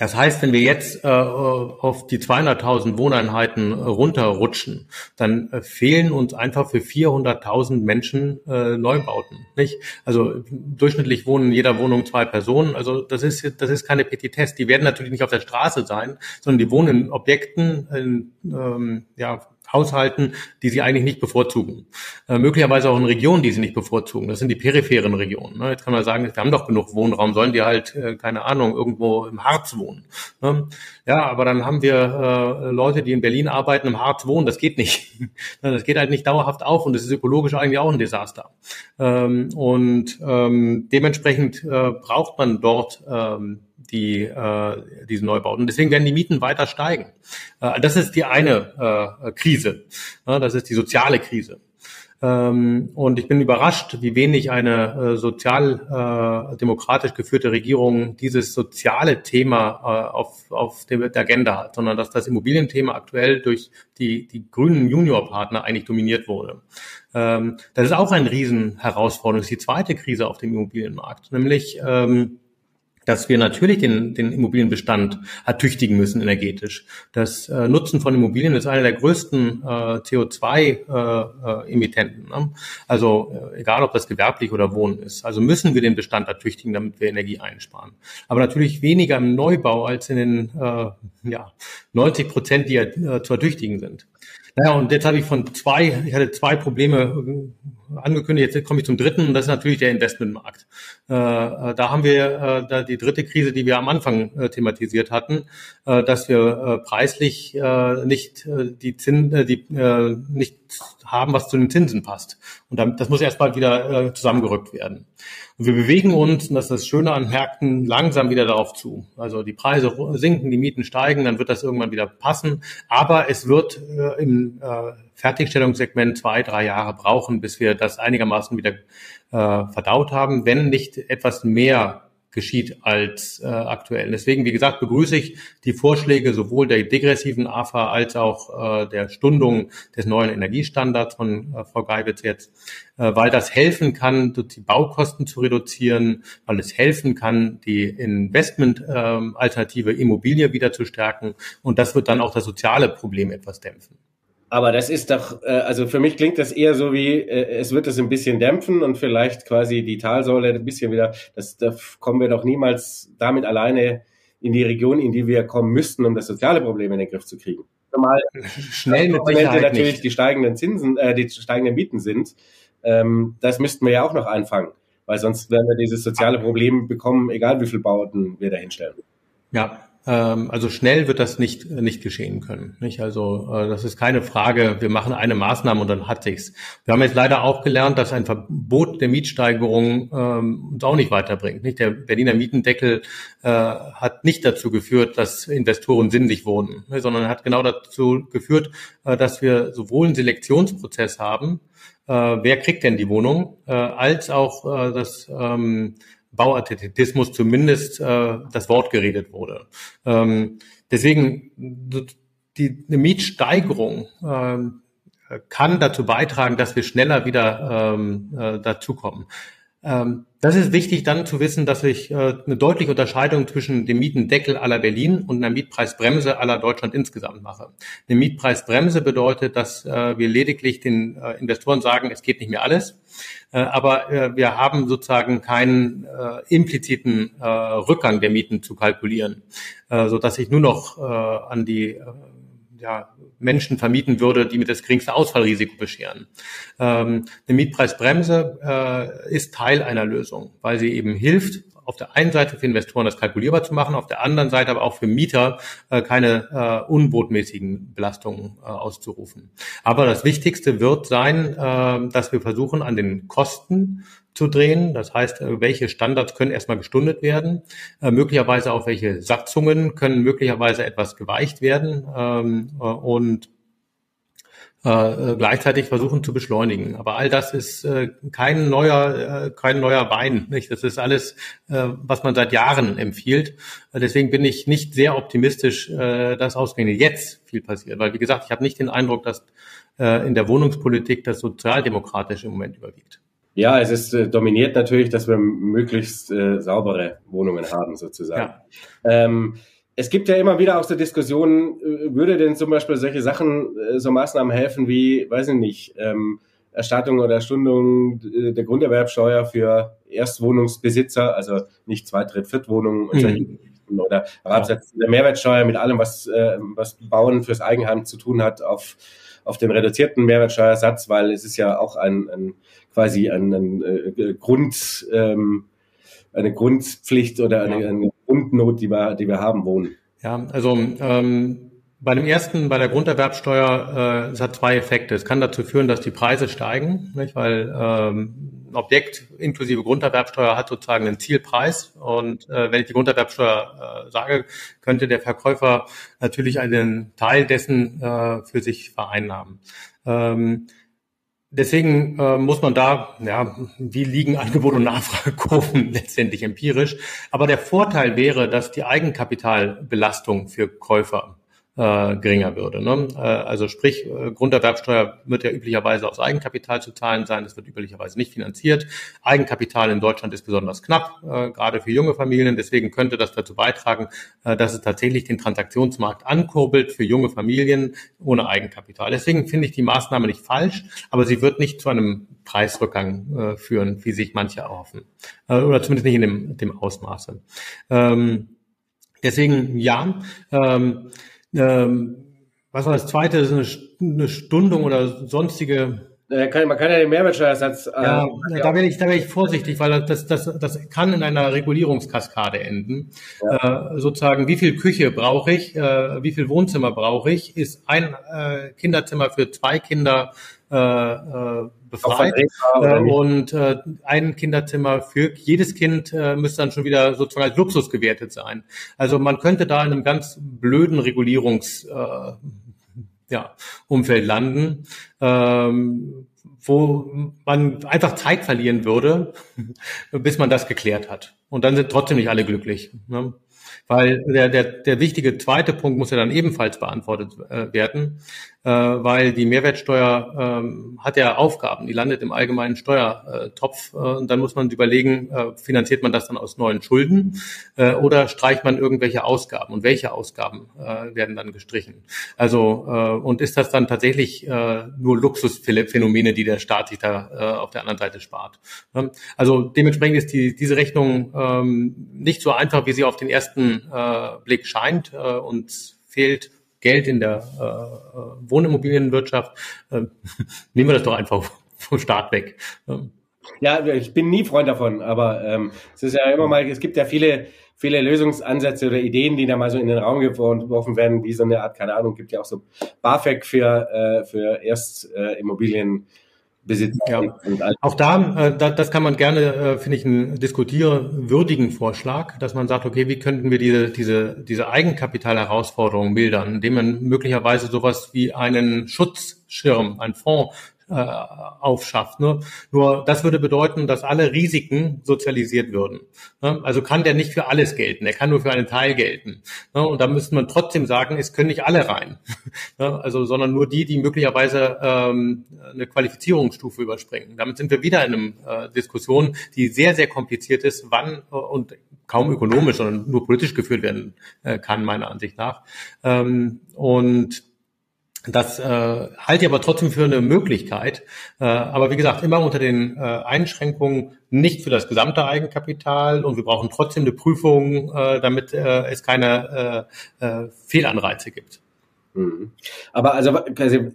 das heißt, wenn wir jetzt äh, auf die 200.000 Wohneinheiten runterrutschen, dann äh, fehlen uns einfach für 400.000 Menschen äh, Neubauten. Nicht? Also durchschnittlich wohnen in jeder Wohnung zwei Personen. Also das ist das ist keine Petitesse. Die werden natürlich nicht auf der Straße sein, sondern die wohnen in Objekten, in, ähm, ja Haushalten, die sie eigentlich nicht bevorzugen. Äh, möglicherweise auch in Regionen, die sie nicht bevorzugen. Das sind die peripheren Regionen. Ne? Jetzt kann man sagen, wir haben doch genug Wohnraum, sollen die halt, äh, keine Ahnung, irgendwo im Harz wohnen. Ne? Ja, aber dann haben wir äh, Leute, die in Berlin arbeiten, im Harz wohnen. Das geht nicht. das geht halt nicht dauerhaft auf und das ist ökologisch eigentlich auch ein Desaster. Ähm, und ähm, dementsprechend äh, braucht man dort ähm, die äh, diese Neubauten. Deswegen werden die Mieten weiter steigen. Äh, das ist die eine äh, Krise. Ja, das ist die soziale Krise. Ähm, und ich bin überrascht, wie wenig eine äh, sozialdemokratisch äh, geführte Regierung dieses soziale Thema äh, auf, auf der Agenda hat, sondern dass das Immobilienthema aktuell durch die, die grünen Juniorpartner eigentlich dominiert wurde. Ähm, das ist auch eine Riesenherausforderung. Das ist die zweite Krise auf dem Immobilienmarkt, nämlich ähm, dass wir natürlich den, den Immobilienbestand ertüchtigen müssen energetisch. Das äh, Nutzen von Immobilien ist einer der größten äh, CO2-Emittenten. Äh, ne? Also äh, egal, ob das gewerblich oder Wohnen ist. Also müssen wir den Bestand ertüchtigen, damit wir Energie einsparen. Aber natürlich weniger im Neubau als in den äh, ja, 90 Prozent, die ja äh, zu ertüchtigen sind. Naja, und jetzt habe ich von zwei, ich hatte zwei Probleme äh, angekündigt, jetzt komme ich zum dritten, und das ist natürlich der Investmentmarkt. Äh, äh, da haben wir äh, da die dritte Krise, die wir am Anfang äh, thematisiert hatten, äh, dass wir preislich nicht die Zin, äh, die äh, nicht haben, was zu den Zinsen passt. Und dann, das muss erstmal wieder äh, zusammengerückt werden. Und wir bewegen uns, und das ist das Schöne an Märkten, langsam wieder darauf zu. Also die Preise sinken, die Mieten steigen, dann wird das irgendwann wieder passen. Aber es wird äh, im äh, Fertigstellungssegment zwei, drei Jahre brauchen, bis wir das einigermaßen wieder äh, verdaut haben, wenn nicht etwas mehr geschieht als äh, aktuell. Deswegen, wie gesagt, begrüße ich die Vorschläge sowohl der degressiven AFA als auch äh, der Stundung des neuen Energiestandards von äh, Frau Geibitz jetzt, äh, weil das helfen kann, die Baukosten zu reduzieren, weil es helfen kann, die Investment-Alternative ähm, Immobilie wieder zu stärken und das wird dann auch das soziale Problem etwas dämpfen. Aber das ist doch, äh, also für mich klingt das eher so wie, äh, es wird es ein bisschen dämpfen und vielleicht quasi die Talsäule ein bisschen wieder, das, da kommen wir doch niemals damit alleine in die Region, in die wir kommen müssten, um das soziale Problem in den Griff zu kriegen. Normal schnell mit Sicherheit natürlich nicht. die steigenden Zinsen, äh, die steigenden Mieten sind. Ähm, das müssten wir ja auch noch einfangen, weil sonst werden wir dieses soziale Problem bekommen, egal wie viel Bauten wir da hinstellen. Ja, also schnell wird das nicht, nicht geschehen können. Nicht? Also äh, das ist keine Frage, wir machen eine Maßnahme und dann hat sich's. Wir haben jetzt leider auch gelernt, dass ein Verbot der Mietsteigerung ähm, uns auch nicht weiterbringt. Nicht? Der Berliner Mietendeckel äh, hat nicht dazu geführt, dass Investoren sinnlich wohnen, ne? sondern hat genau dazu geführt, äh, dass wir sowohl einen Selektionsprozess haben, wer kriegt denn die Wohnung, als auch das ähm, Bauartitismus zumindest äh, das Wort geredet wurde. Ähm, deswegen die eine Mietsteigerung ähm, kann dazu beitragen, dass wir schneller wieder ähm, äh, dazukommen. Ähm, das ist wichtig dann zu wissen, dass ich äh, eine deutliche Unterscheidung zwischen dem Mietendeckel aller Berlin und einer Mietpreisbremse aller Deutschland insgesamt mache. Eine Mietpreisbremse bedeutet, dass äh, wir lediglich den äh, Investoren sagen, es geht nicht mehr alles, aber wir haben sozusagen keinen impliziten Rückgang der Mieten zu kalkulieren, so dass ich nur noch an die ja, Menschen vermieten würde, die mir das geringste Ausfallrisiko bescheren. Ähm, eine Mietpreisbremse äh, ist Teil einer Lösung, weil sie eben hilft, auf der einen Seite für Investoren das kalkulierbar zu machen, auf der anderen Seite aber auch für Mieter äh, keine äh, unbotmäßigen Belastungen äh, auszurufen. Aber das Wichtigste wird sein, äh, dass wir versuchen, an den Kosten zu drehen. Das heißt, äh, welche Standards können erstmal gestundet werden, äh, möglicherweise auch welche Satzungen können möglicherweise etwas geweicht werden ähm, äh, und äh, gleichzeitig versuchen zu beschleunigen. Aber all das ist äh, kein neuer, äh, kein neuer Wein. Nicht? Das ist alles, äh, was man seit Jahren empfiehlt. Deswegen bin ich nicht sehr optimistisch, äh, dass ausgerechnet jetzt viel passiert. Weil, wie gesagt, ich habe nicht den Eindruck, dass äh, in der Wohnungspolitik das Sozialdemokratische im Moment überwiegt. Ja, es ist äh, dominiert natürlich, dass wir möglichst äh, saubere Wohnungen haben, sozusagen. Ja. Ähm, es gibt ja immer wieder auch so Diskussionen, äh, würde denn zum Beispiel solche Sachen, äh, so Maßnahmen helfen wie, weiß ich nicht, ähm, Erstattung oder Stundung äh, der Grunderwerbsteuer für Erstwohnungsbesitzer, also nicht Zweit-, Dritt-, Viertwohnungen mhm. oder Absatz der Mehrwertsteuer mit allem, was, äh, was Bauen fürs Eigenheim zu tun hat, auf, auf den reduzierten Mehrwertsteuersatz, weil es ist ja auch ein, ein quasi ein, ein, ein Grund, ähm, eine Grundpflicht oder eine, eine Grundnot, die wir, die wir haben, wohnen. Ja, also ähm, bei dem ersten, bei der Grunderwerbsteuer, äh, es hat zwei Effekte. Es kann dazu führen, dass die Preise steigen, nicht? weil ähm, Objekt inklusive Grunderwerbsteuer hat sozusagen einen Zielpreis. Und äh, wenn ich die Grunderwerbsteuer äh, sage, könnte der Verkäufer natürlich einen Teil dessen äh, für sich vereinnahmen. Ähm, Deswegen äh, muss man da, ja, wie liegen Angebot und Nachfragekurven letztendlich empirisch. Aber der Vorteil wäre, dass die Eigenkapitalbelastung für Käufer äh, geringer würde. Ne? Äh, also sprich, äh, Grunderwerbsteuer wird ja üblicherweise aus Eigenkapital zu zahlen sein. Das wird üblicherweise nicht finanziert. Eigenkapital in Deutschland ist besonders knapp, äh, gerade für junge Familien. Deswegen könnte das dazu beitragen, äh, dass es tatsächlich den Transaktionsmarkt ankurbelt für junge Familien ohne Eigenkapital. Deswegen finde ich die Maßnahme nicht falsch, aber sie wird nicht zu einem Preisrückgang äh, führen, wie sich manche erhoffen. Äh, oder zumindest nicht in dem, dem Ausmaße. Ähm, deswegen ja. Ähm, ähm, was war das zweite? Das ist eine, eine Stundung oder sonstige man kann ja den Mehrwertsteuersatz. Äh, ja, da werde ich, da werde ich vorsichtig, weil das, das, das kann in einer Regulierungskaskade enden. Ja. Äh, sozusagen, wie viel Küche brauche ich, äh, wie viel Wohnzimmer brauche ich? Ist ein äh, Kinderzimmer für zwei Kinder äh, äh, befreit. Äh, und äh, ein Kinderzimmer für jedes Kind äh, müsste dann schon wieder sozusagen als Luxus gewertet sein. Also man könnte da in einem ganz blöden Regulierungs äh, ja, Umfeld landen, ähm, wo man einfach Zeit verlieren würde, bis man das geklärt hat. Und dann sind trotzdem nicht alle glücklich. Ne? Weil der, der, der wichtige zweite Punkt muss ja dann ebenfalls beantwortet äh, werden äh, weil die Mehrwertsteuer ähm, hat ja Aufgaben, die landet im allgemeinen Steuertopf. Äh, und dann muss man überlegen, äh, finanziert man das dann aus neuen Schulden äh, oder streicht man irgendwelche Ausgaben und welche Ausgaben äh, werden dann gestrichen? Also äh, und ist das dann tatsächlich äh, nur Luxusphänomene, die der Staat sich da äh, auf der anderen Seite spart? Ähm, also dementsprechend ist die, diese Rechnung ähm, nicht so einfach, wie sie auf den ersten äh, Blick scheint äh, und fehlt Geld in der äh, äh, Wohnimmobilienwirtschaft, äh, nehmen wir das doch einfach vom Staat weg. Ja, ich bin nie Freund davon, aber ähm, es ist ja immer mal, es gibt ja viele, viele Lösungsansätze oder Ideen, die da mal so in den Raum geworfen werden, wie so eine Art, keine Ahnung, gibt ja auch so BAföG für, äh, für Erstimmobilien. Äh, Besitzer. Ja. Auch da, äh, da, das kann man gerne, äh, finde ich, einen diskutierwürdigen Vorschlag, dass man sagt, okay, wie könnten wir diese, diese, diese Eigenkapitalherausforderung mildern, indem man möglicherweise sowas wie einen Schutzschirm, einen Fonds äh, aufschafft. Ne? Nur das würde bedeuten, dass alle Risiken sozialisiert würden. Ne? Also kann der nicht für alles gelten, er kann nur für einen Teil gelten. Ne? Und da müsste man trotzdem sagen, es können nicht alle rein. ne? Also, sondern nur die, die möglicherweise ähm, eine Qualifizierungsstufe überspringen. Damit sind wir wieder in einer äh, Diskussion, die sehr, sehr kompliziert ist, wann äh, und kaum ökonomisch, sondern nur politisch geführt werden äh, kann, meiner Ansicht nach. Ähm, und das äh, halte ich aber trotzdem für eine Möglichkeit. Äh, aber wie gesagt, immer unter den äh, Einschränkungen nicht für das gesamte Eigenkapital und wir brauchen trotzdem eine Prüfung, äh, damit äh, es keine äh, äh, Fehlanreize gibt. Mhm. Aber also, quasi,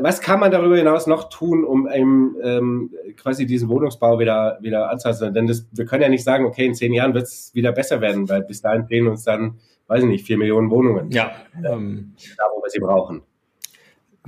was kann man darüber hinaus noch tun, um eben, ähm, quasi diesen Wohnungsbau wieder wieder anzuhalten? Denn das, wir können ja nicht sagen, okay, in zehn Jahren wird es wieder besser werden, weil bis dahin fehlen uns dann, weiß ich nicht, vier Millionen Wohnungen. Ja, ähm, da wo wir sie brauchen.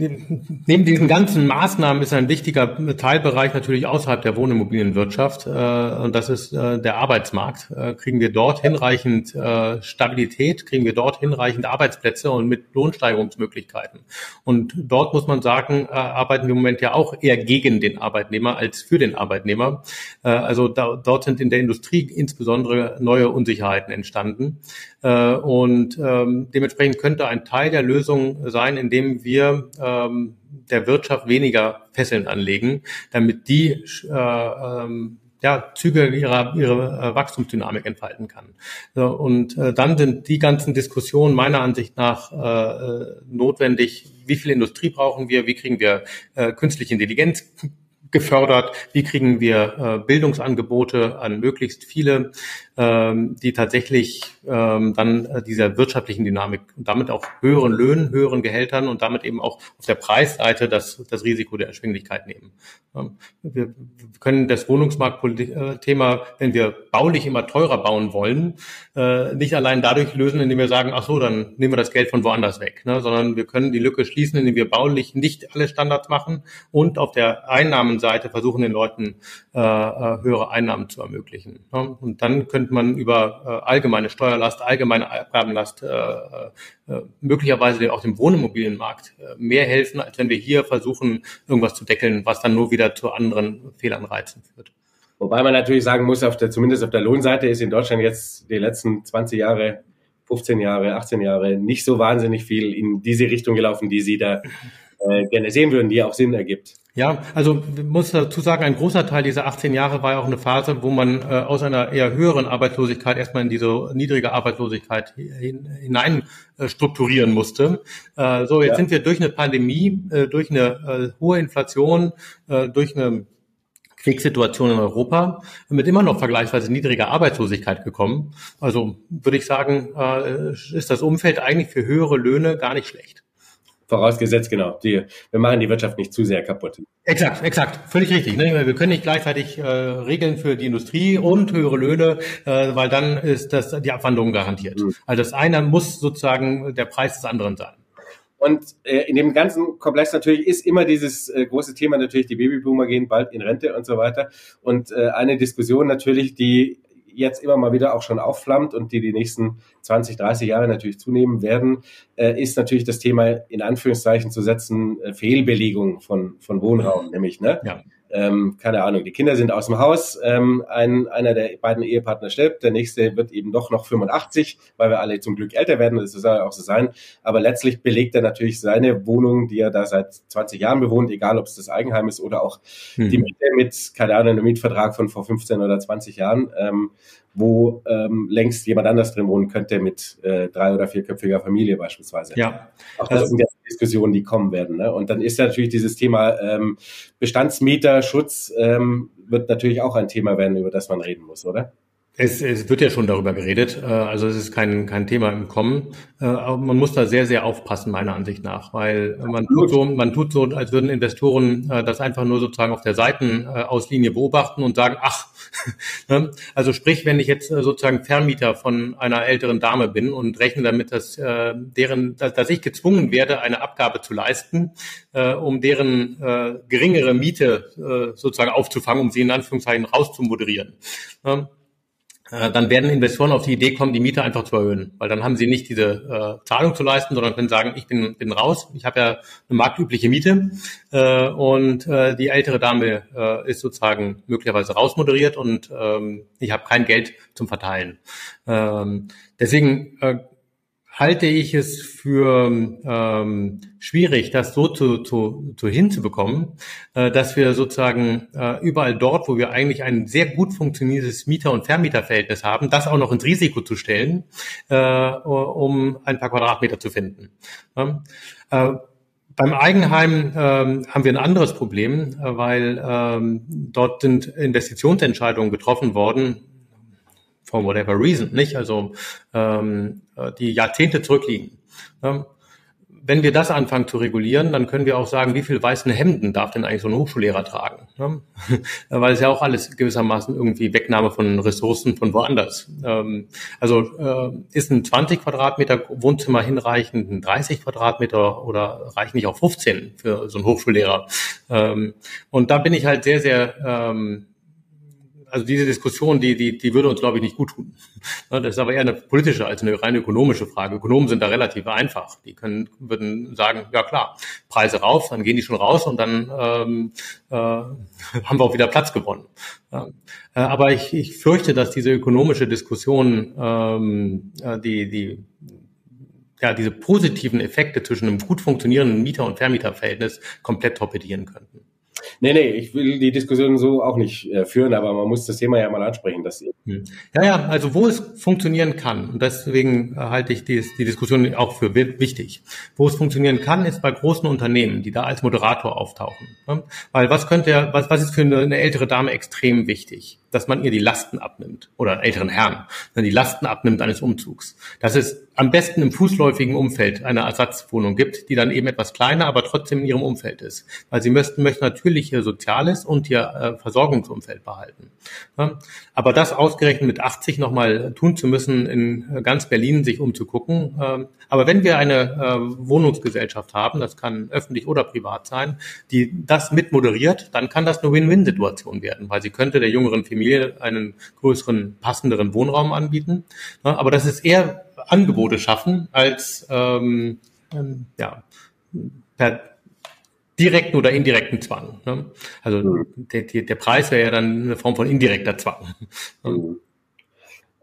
Neben diesen ganzen Maßnahmen ist ein wichtiger Teilbereich natürlich außerhalb der Wohnimmobilienwirtschaft äh, und das ist äh, der Arbeitsmarkt. Äh, kriegen wir dort hinreichend äh, Stabilität, kriegen wir dort hinreichend Arbeitsplätze und mit Lohnsteigerungsmöglichkeiten. Und dort muss man sagen, äh, arbeiten wir im Moment ja auch eher gegen den Arbeitnehmer als für den Arbeitnehmer. Äh, also da, dort sind in der Industrie insbesondere neue Unsicherheiten entstanden. Und ähm, dementsprechend könnte ein Teil der Lösung sein, indem wir ähm, der Wirtschaft weniger Fesseln anlegen, damit die äh, ähm, ja, Züge ihrer, ihre äh, Wachstumsdynamik entfalten kann. Und äh, dann sind die ganzen Diskussionen meiner Ansicht nach äh, äh notwendig. Wie viel Industrie brauchen wir? Wie kriegen wir äh, künstliche Intelligenz gefördert? Wie kriegen wir äh, Bildungsangebote an möglichst viele? ähm, die tatsächlich ähm, dann äh, dieser wirtschaftlichen Dynamik und damit auch höheren Löhnen, höheren Gehältern und damit eben auch auf der Preisseite das, das Risiko der Erschwinglichkeit nehmen. Ähm, wir können das Wohnungsmarktthema, wenn wir baulich immer teurer bauen wollen, äh, nicht allein dadurch lösen, indem wir sagen, ach so, dann nehmen wir das Geld von woanders weg, ne? sondern wir können die Lücke schließen, indem wir baulich nicht alle Standards machen und auf der Einnahmenseite Seite versuchen den Leuten äh, äh höhere Einnahmen zu ermöglichen. Ne? Und dann könnte man über äh, allgemeine Steuerlast, allgemeine Abgabenlast äh, äh, möglicherweise auch dem Wohnimmobilienmarkt äh, mehr helfen, als wenn wir hier versuchen, irgendwas zu deckeln, was dann nur wieder zu anderen Fehlanreizen führt. Wobei man natürlich sagen muss, auf der, zumindest auf der Lohnseite ist in Deutschland jetzt die letzten 20 Jahre 15 Jahre, 18 Jahre nicht so wahnsinnig viel in diese Richtung gelaufen, die Sie da äh, gerne sehen würden, die auch Sinn ergibt. Ja, also muss dazu sagen, ein großer Teil dieser 18 Jahre war ja auch eine Phase, wo man äh, aus einer eher höheren Arbeitslosigkeit erstmal in diese niedrige Arbeitslosigkeit hin, hinein äh, strukturieren musste. Äh, so, jetzt ja. sind wir durch eine Pandemie, äh, durch eine äh, hohe Inflation, äh, durch eine Kriegssituation in Europa mit immer noch vergleichsweise niedriger Arbeitslosigkeit gekommen. Also würde ich sagen, äh, ist das Umfeld eigentlich für höhere Löhne gar nicht schlecht. Vorausgesetzt, genau. Die, wir machen die Wirtschaft nicht zu sehr kaputt. Exakt, exakt. Völlig richtig. Ne? Wir können nicht gleichzeitig äh, Regeln für die Industrie und höhere Löhne, äh, weil dann ist das die Abwandlung garantiert. Mhm. Also das eine muss sozusagen der Preis des anderen sein. Und äh, in dem ganzen Komplex natürlich ist immer dieses äh, große Thema natürlich, die Babyboomer gehen bald in Rente und so weiter. Und äh, eine Diskussion natürlich, die jetzt immer mal wieder auch schon aufflammt und die die nächsten 20, 30 Jahre natürlich zunehmen werden, äh, ist natürlich das Thema in Anführungszeichen zu setzen, äh, Fehlbelegung von, von Wohnraum, nämlich, ne? Ja ähm, keine Ahnung, die Kinder sind aus dem Haus, ähm, ein, einer der beiden Ehepartner stirbt, der nächste wird eben doch noch 85, weil wir alle zum Glück älter werden, das soll ja auch so sein. Aber letztlich belegt er natürlich seine Wohnung, die er da seit 20 Jahren bewohnt, egal ob es das Eigenheim ist oder auch hm. die Miete mit, keine Ahnung, einem Mietvertrag von vor 15 oder 20 Jahren, ähm, wo ähm, längst jemand anders drin wohnen könnte mit äh, drei- oder vierköpfiger Familie beispielsweise. Ja. Auch das also, sind ja Diskussionen, die kommen werden. Ne? Und dann ist natürlich dieses Thema ähm, Bestandsmieterschutz ähm, wird natürlich auch ein Thema werden, über das man reden muss, oder? Es, es wird ja schon darüber geredet, äh, also es ist kein, kein Thema im Kommen. Äh, aber man muss da sehr, sehr aufpassen, meiner Ansicht nach, weil man tut so, man tut so, als würden Investoren äh, das einfach nur sozusagen auf der Seitenauslinie beobachten und sagen, ach, ne? also sprich, wenn ich jetzt sozusagen Vermieter von einer älteren Dame bin und rechne damit, dass deren, dass ich gezwungen werde, eine Abgabe zu leisten, um deren geringere Miete sozusagen aufzufangen, um sie in Anführungszeichen rauszumoderieren ne? Äh, dann werden Investoren auf die Idee kommen, die Miete einfach zu erhöhen, weil dann haben sie nicht diese äh, Zahlung zu leisten, sondern können sagen, ich bin, bin raus, ich habe ja eine marktübliche Miete äh, und äh, die ältere Dame äh, ist sozusagen möglicherweise rausmoderiert und ähm, ich habe kein Geld zum Verteilen. Ähm, deswegen äh, halte ich es für ähm, schwierig, das so zu, zu, zu hinzubekommen, äh, dass wir sozusagen äh, überall dort, wo wir eigentlich ein sehr gut funktionierendes Mieter- und Vermieterverhältnis haben, das auch noch ins Risiko zu stellen, äh, um ein paar Quadratmeter zu finden. Ja? Äh, beim Eigenheim ähm, haben wir ein anderes Problem, äh, weil ähm, dort sind Investitionsentscheidungen getroffen worden, for whatever reason, nicht? Also ähm, äh, die Jahrzehnte zurückliegen. Ähm, wenn wir das anfangen zu regulieren, dann können wir auch sagen, wie viel weißen Hemden darf denn eigentlich so ein Hochschullehrer tragen? Ne? Weil es ja auch alles gewissermaßen irgendwie Wegnahme von Ressourcen von woanders. Ähm, also äh, ist ein 20 Quadratmeter Wohnzimmer hinreichend, ein 30 Quadratmeter oder reichen nicht auch 15 für so einen Hochschullehrer? Ähm, und da bin ich halt sehr, sehr ähm, also diese Diskussion, die, die, die würde uns, glaube ich, nicht gut tun. Das ist aber eher eine politische als eine rein ökonomische Frage. Ökonomen sind da relativ einfach. Die können, würden sagen, ja klar, Preise rauf, dann gehen die schon raus und dann ähm, äh, haben wir auch wieder Platz gewonnen. Ja. Äh, aber ich, ich fürchte, dass diese ökonomische Diskussion ähm, äh, die, die ja, diese positiven Effekte zwischen einem gut funktionierenden Mieter- und Vermieterverhältnis komplett torpedieren könnten. Nee, nee, ich will die Diskussion so auch nicht äh, führen, aber man muss das Thema ja mal ansprechen. Dass hm. ja, ja, also wo es funktionieren kann, und deswegen äh, halte ich die, die Diskussion auch für wichtig. Wo es funktionieren kann, ist bei großen Unternehmen, die da als Moderator auftauchen. Ne? Weil was könnte, was, was ist für eine, eine ältere Dame extrem wichtig? Dass man ihr die Lasten abnimmt oder älteren Herren, dann die Lasten abnimmt eines Umzugs. Dass es am besten im fußläufigen Umfeld eine Ersatzwohnung gibt, die dann eben etwas kleiner, aber trotzdem in ihrem Umfeld ist. Weil sie möchten, möchten natürlich ihr Soziales und ihr äh, Versorgungsumfeld behalten. Aber das ausgerechnet mit 80 nochmal tun zu müssen, in ganz Berlin sich umzugucken. Äh, aber wenn wir eine äh, Wohnungsgesellschaft haben, das kann öffentlich oder privat sein, die das mit moderiert, dann kann das eine Win-Win-Situation werden, weil sie könnte der jüngeren Familie einen größeren, passenderen Wohnraum anbieten. Ja? Aber das ist eher Angebote schaffen als ähm, ähm, ja, per direkten oder indirekten Zwang. Ne? Also mhm. der, der Preis wäre ja dann eine Form von indirekter Zwang. Mhm.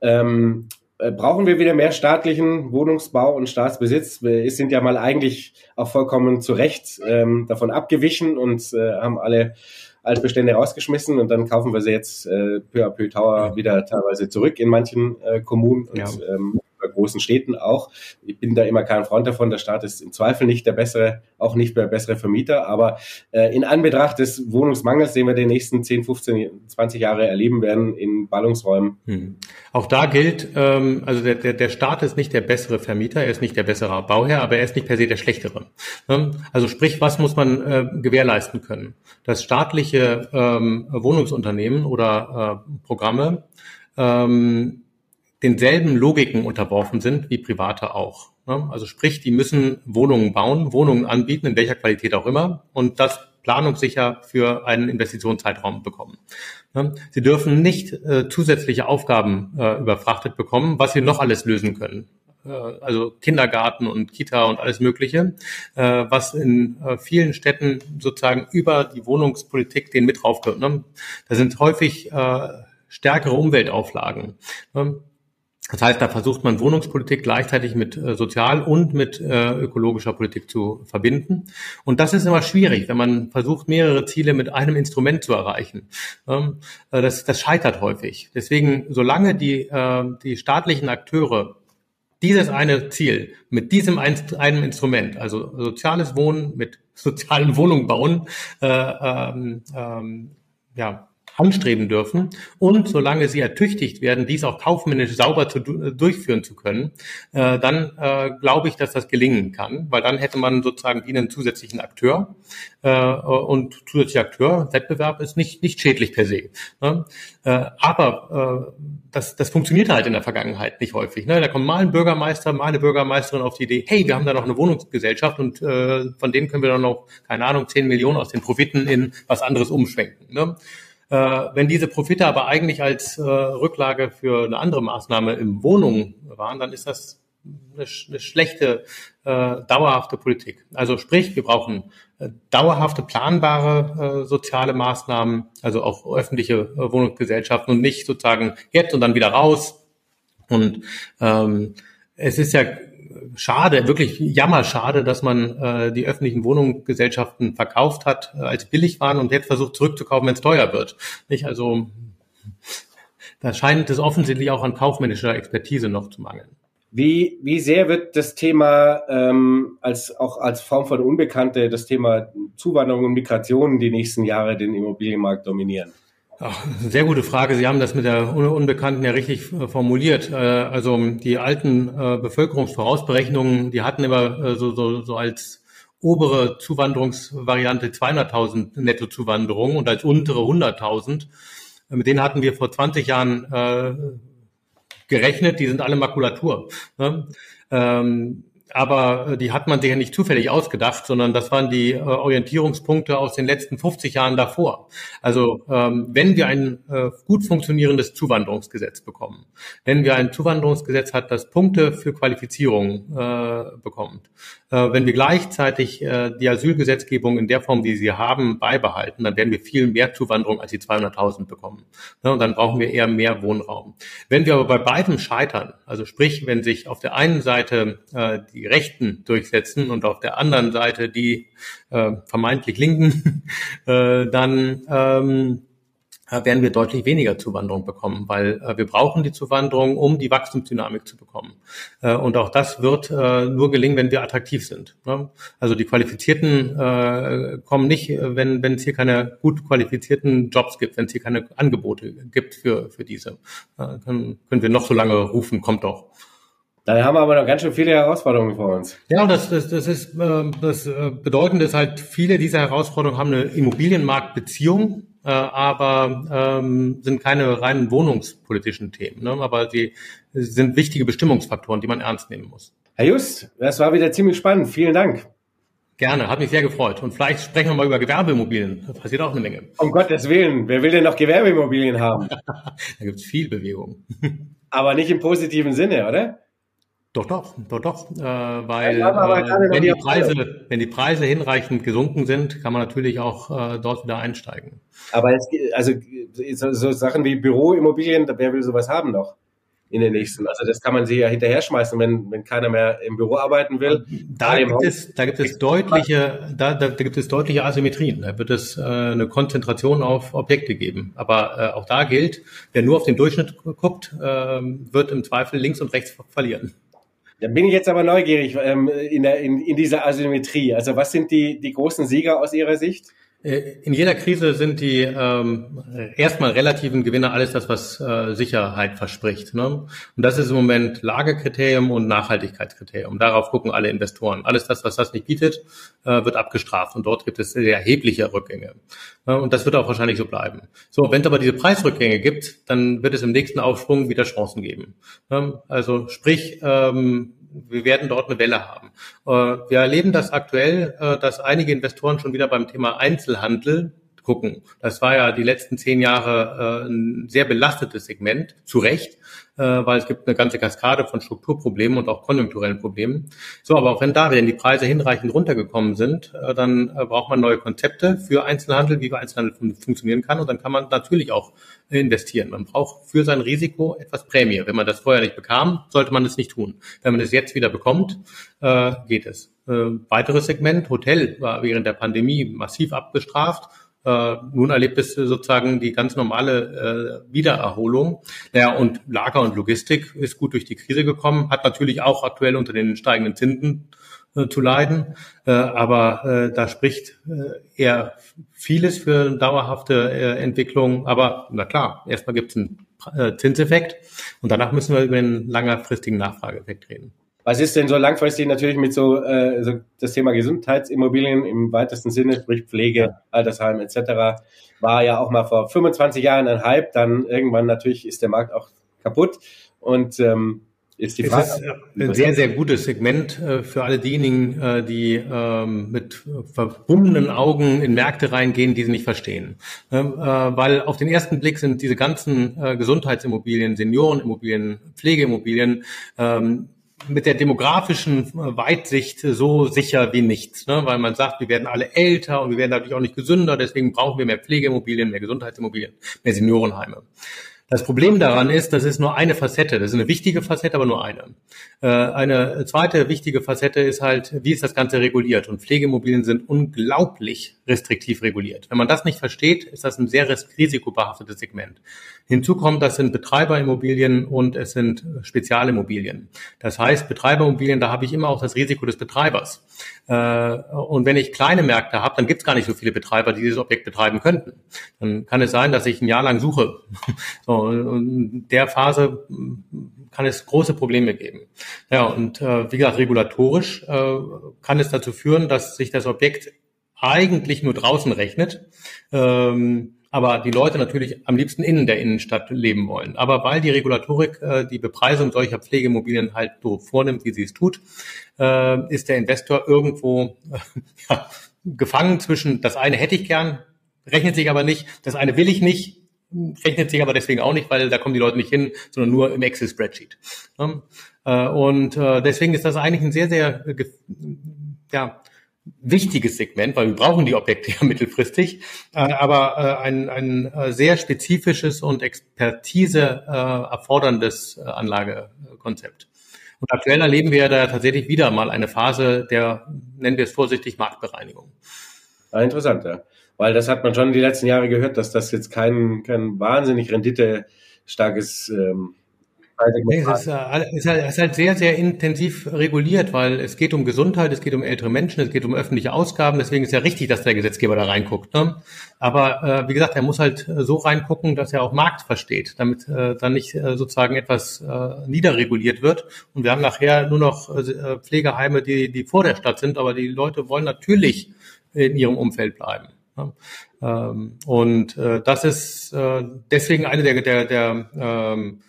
Ähm, äh, brauchen wir wieder mehr staatlichen Wohnungsbau und Staatsbesitz? Wir sind ja mal eigentlich auch vollkommen zu Recht ähm, davon abgewichen und äh, haben alle Altbestände rausgeschmissen und dann kaufen wir sie jetzt äh, peu à peu Tower wieder teilweise zurück in manchen äh, Kommunen. Und, ja. ähm, bei großen Städten auch. Ich bin da immer kein Freund davon. Der Staat ist im Zweifel nicht der bessere, auch nicht der bessere Vermieter. Aber äh, in Anbetracht des Wohnungsmangels, den wir die nächsten 10, 15, 20 Jahre erleben werden in Ballungsräumen. Hm. Auch da gilt, ähm, also der, der, der Staat ist nicht der bessere Vermieter, er ist nicht der bessere Bauherr, aber er ist nicht per se der schlechtere. Ähm, also sprich, was muss man äh, gewährleisten können? Das staatliche ähm, Wohnungsunternehmen oder äh, Programme ähm, denselben Logiken unterworfen sind wie private auch. Ne? Also sprich, die müssen Wohnungen bauen, Wohnungen anbieten, in welcher Qualität auch immer, und das planungssicher für einen Investitionszeitraum bekommen. Ne? Sie dürfen nicht äh, zusätzliche Aufgaben äh, überfrachtet bekommen, was sie noch alles lösen können äh, also Kindergarten und Kita und alles Mögliche, was in vielen Städten sozusagen über die Wohnungspolitik den mit draufgehört. Ne? Da sind häufig stärkere Umweltauflagen. Das heißt, da versucht man Wohnungspolitik gleichzeitig mit äh, sozial und mit äh, ökologischer Politik zu verbinden. Und das ist immer schwierig, wenn man versucht, mehrere Ziele mit einem Instrument zu erreichen. Ähm, äh, das, das scheitert häufig. Deswegen, solange die, äh, die staatlichen Akteure dieses eine Ziel mit diesem einen Instrument, also soziales Wohnen mit sozialen Wohnungen bauen, äh, ähm, ähm, ja, anstreben dürfen und solange sie ertüchtigt werden, dies auch kaufmännisch sauber zu, durchführen zu können, äh, dann äh, glaube ich, dass das gelingen kann, weil dann hätte man sozusagen einen zusätzlichen Akteur äh, und zusätzlicher Akteur, Wettbewerb ist nicht, nicht schädlich per se. Ne? Äh, aber äh, das, das funktioniert halt in der Vergangenheit nicht häufig. Ne? Da kommt mal ein Bürgermeister, mal eine Bürgermeisterin auf die Idee, hey, wir haben da noch eine Wohnungsgesellschaft und äh, von denen können wir dann noch, keine Ahnung, 10 Millionen aus den Profiten in was anderes umschwenken. Ne? Äh, wenn diese Profite aber eigentlich als äh, Rücklage für eine andere Maßnahme im Wohnung waren, dann ist das eine, eine schlechte, äh, dauerhafte Politik. Also sprich, wir brauchen äh, dauerhafte, planbare äh, soziale Maßnahmen, also auch öffentliche äh, Wohnungsgesellschaften und nicht sozusagen jetzt und dann wieder raus. Und ähm, es ist ja schade, wirklich jammerschade, dass man äh, die öffentlichen Wohnungsgesellschaften verkauft hat, äh, als billig waren und jetzt versucht zurückzukaufen, wenn es teuer wird. Nicht? Also da scheint es offensichtlich auch an kaufmännischer Expertise noch zu mangeln. Wie, wie sehr wird das Thema ähm, als auch als Form von Unbekannte, das Thema Zuwanderung und Migration die nächsten Jahre den Immobilienmarkt dominieren? Ach, sehr gute Frage. Sie haben das mit der Unbekannten ja richtig äh, formuliert. Äh, also die alten äh, Bevölkerungsvorausberechnungen, die hatten immer so, so, so als obere Zuwanderungsvariante 200.000 Nettozuwanderung und als untere 100.000. Mit denen hatten wir vor 20 Jahren äh, gerechnet. Die sind alle Makulatur. Ne? Ähm, aber äh, die hat man sich ja nicht zufällig ausgedacht, sondern das waren die äh, Orientierungspunkte aus den letzten 50 Jahren davor. Also ähm, wenn wir ein äh, gut funktionierendes Zuwanderungsgesetz bekommen, wenn wir ein Zuwanderungsgesetz hat, das Punkte für Qualifizierung äh, bekommt, wenn wir gleichzeitig äh, die Asylgesetzgebung in der Form, wie sie haben, beibehalten, dann werden wir viel mehr Zuwanderung als die 200.000 bekommen. Ja, und dann brauchen wir eher mehr Wohnraum. Wenn wir aber bei beidem scheitern, also sprich, wenn sich auf der einen Seite äh, die Rechten durchsetzen und auf der anderen Seite die äh, vermeintlich Linken, äh, dann ähm, äh, werden wir deutlich weniger Zuwanderung bekommen, weil äh, wir brauchen die Zuwanderung, um die Wachstumsdynamik zu bekommen. Äh, und auch das wird äh, nur gelingen, wenn wir attraktiv sind. Ne? Also die Qualifizierten äh, kommen nicht, wenn wenn es hier keine gut qualifizierten Jobs gibt, wenn es hier keine Angebote gibt für für diese. Äh, können, können wir noch so lange rufen, kommt doch. Da haben wir aber noch ganz schön viele Herausforderungen vor uns. Ja, und das, das, das ist äh, das äh, Bedeutende ist halt, viele dieser Herausforderungen haben eine Immobilienmarktbeziehung, äh, aber ähm, sind keine reinen wohnungspolitischen Themen. Ne? Aber sie sind wichtige Bestimmungsfaktoren, die man ernst nehmen muss. Herr Just, das war wieder ziemlich spannend. Vielen Dank. Gerne, hat mich sehr gefreut. Und vielleicht sprechen wir mal über Gewerbeimmobilien. Da passiert auch eine Menge. Um Gottes Willen, wer will denn noch Gewerbeimmobilien haben? da gibt es viel Bewegung. aber nicht im positiven Sinne, oder? Doch, doch, doch, doch, äh, weil äh, wenn, die Preise, wenn die Preise hinreichend gesunken sind, kann man natürlich auch äh, dort wieder einsteigen. Aber es, also so, so Sachen wie Büroimmobilien, wer will sowas haben noch? in den nächsten. Also das kann man sich ja hinterher schmeißen, wenn, wenn keiner mehr im Büro arbeiten will. Da gibt es, da gibt es deutliche, da, da, da gibt es deutliche Asymmetrien. Da wird es äh, eine Konzentration auf Objekte geben. Aber äh, auch da gilt, wer nur auf den Durchschnitt guckt, äh, wird im Zweifel links und rechts verlieren. Da bin ich jetzt aber neugierig ähm, in, der, in, in dieser Asymmetrie. Also was sind die, die großen Sieger aus Ihrer Sicht? Äh, in jeder Krise sind die ähm, erstmal relativen Gewinner alles das, was äh, Sicherheit verspricht. Ne? Und das ist im Moment Lagekriterium und Nachhaltigkeitskriterium. Darauf gucken alle Investoren. Alles das, was das nicht bietet, äh, wird abgestraft. Und dort gibt es sehr erhebliche Rückgänge. Ne? Und das wird auch wahrscheinlich so bleiben. So, wenn es aber diese Preisrückgänge gibt, dann wird es im nächsten Aufschwung wieder Chancen geben. Ne? Also sprich, ähm, wir werden dort eine Welle haben. Äh, wir erleben das aktuell, äh, dass einige Investoren schon wieder beim Thema Einzelhandel gucken. Das war ja die letzten zehn Jahre äh, ein sehr belastetes Segment, zu Recht, äh, weil es gibt eine ganze Kaskade von Strukturproblemen und auch konjunkturellen Problemen. So, aber auch wenn da, wenn die Preise hinreichend runtergekommen sind, äh, dann äh, braucht man neue Konzepte für Einzelhandel, wie Einzelhandel fun funktionieren kann und dann kann man natürlich auch investieren. Man braucht für sein Risiko etwas Prämie. Wenn man das vorher nicht bekam, sollte man es nicht tun. Wenn man es jetzt wieder bekommt, äh, geht es. Äh, weiteres Segment, Hotel, war während der Pandemie massiv abgestraft äh, nun erlebt es sozusagen die ganz normale äh, Wiedererholung. Naja, und Lager und Logistik ist gut durch die Krise gekommen, hat natürlich auch aktuell unter den steigenden Zinsen äh, zu leiden. Äh, aber äh, da spricht eher vieles für dauerhafte Entwicklung. Aber na klar, erstmal gibt es einen Zinseffekt und danach müssen wir über den langfristigen Nachfrageeffekt reden. Was ist denn so langfristig natürlich mit so, äh, so das Thema Gesundheitsimmobilien im weitesten Sinne, sprich Pflege, Altersheim etc. war ja auch mal vor 25 Jahren ein Hype, dann irgendwann natürlich ist der Markt auch kaputt und ähm, ist die Frage. Es ist ein sehr, sehr gutes Segment äh, für alle diejenigen, äh, die ähm, mit verbundenen Augen in Märkte reingehen, die sie nicht verstehen. Ähm, äh, weil auf den ersten Blick sind diese ganzen Gesundheitsimmobilien, Seniorenimmobilien, Pflegeimmobilien ähm, mit der demografischen Weitsicht so sicher wie nichts, ne? weil man sagt, wir werden alle älter und wir werden dadurch auch nicht gesünder, deswegen brauchen wir mehr Pflegeimmobilien, mehr Gesundheitsimmobilien, mehr Seniorenheime. Das Problem daran ist, das ist nur eine Facette. Das ist eine wichtige Facette, aber nur eine. Äh, eine zweite wichtige Facette ist halt, wie ist das Ganze reguliert? Und Pflegeimmobilien sind unglaublich restriktiv reguliert. Wenn man das nicht versteht, ist das ein sehr risikobehaftetes Segment. Hinzu kommt, das sind Betreiberimmobilien und es sind Spezialimmobilien. Das heißt, Betreiberimmobilien, da habe ich immer auch das Risiko des Betreibers. Äh, und wenn ich kleine Märkte habe, dann gibt es gar nicht so viele Betreiber, die dieses Objekt betreiben könnten. Dann kann es sein, dass ich ein Jahr lang suche. So, in der Phase kann es große Probleme geben. Ja, und äh, wie gesagt, regulatorisch äh, kann es dazu führen, dass sich das Objekt eigentlich nur draußen rechnet. Ähm, aber die Leute natürlich am liebsten in der Innenstadt leben wollen. Aber weil die Regulatorik äh, die Bepreisung solcher Pflegeimmobilien halt so vornimmt, wie sie es tut, äh, ist der Investor irgendwo äh, ja, gefangen zwischen, das eine hätte ich gern, rechnet sich aber nicht, das eine will ich nicht, rechnet sich aber deswegen auch nicht, weil da kommen die Leute nicht hin, sondern nur im Excel-Spreadsheet. Äh, und äh, deswegen ist das eigentlich ein sehr, sehr ja, wichtiges Segment, weil wir brauchen die Objekte ja mittelfristig, äh, aber ein, ein sehr spezifisches und Expertise erforderndes Anlagekonzept. Und aktuell erleben wir da tatsächlich wieder mal eine Phase der, nennen wir es vorsichtig, Marktbereinigung. Ah, interessant, ja. Weil das hat man schon die letzten Jahre gehört, dass das jetzt kein, kein wahnsinnig renditestarkes ähm, Nee, es ist, äh, ist, halt, ist halt sehr, sehr intensiv reguliert, weil es geht um Gesundheit, es geht um ältere Menschen, es geht um öffentliche Ausgaben. Deswegen ist ja richtig, dass der Gesetzgeber da reinguckt. Ne? Aber äh, wie gesagt, er muss halt so reingucken, dass er auch Markt versteht, damit äh, dann nicht äh, sozusagen etwas äh, niederreguliert wird. Und wir haben nachher nur noch äh, Pflegeheime, die, die vor der Stadt sind, aber die Leute wollen natürlich in ihrem Umfeld bleiben. Ne? Ähm, und äh, das ist äh, deswegen eine der, der, der ähm,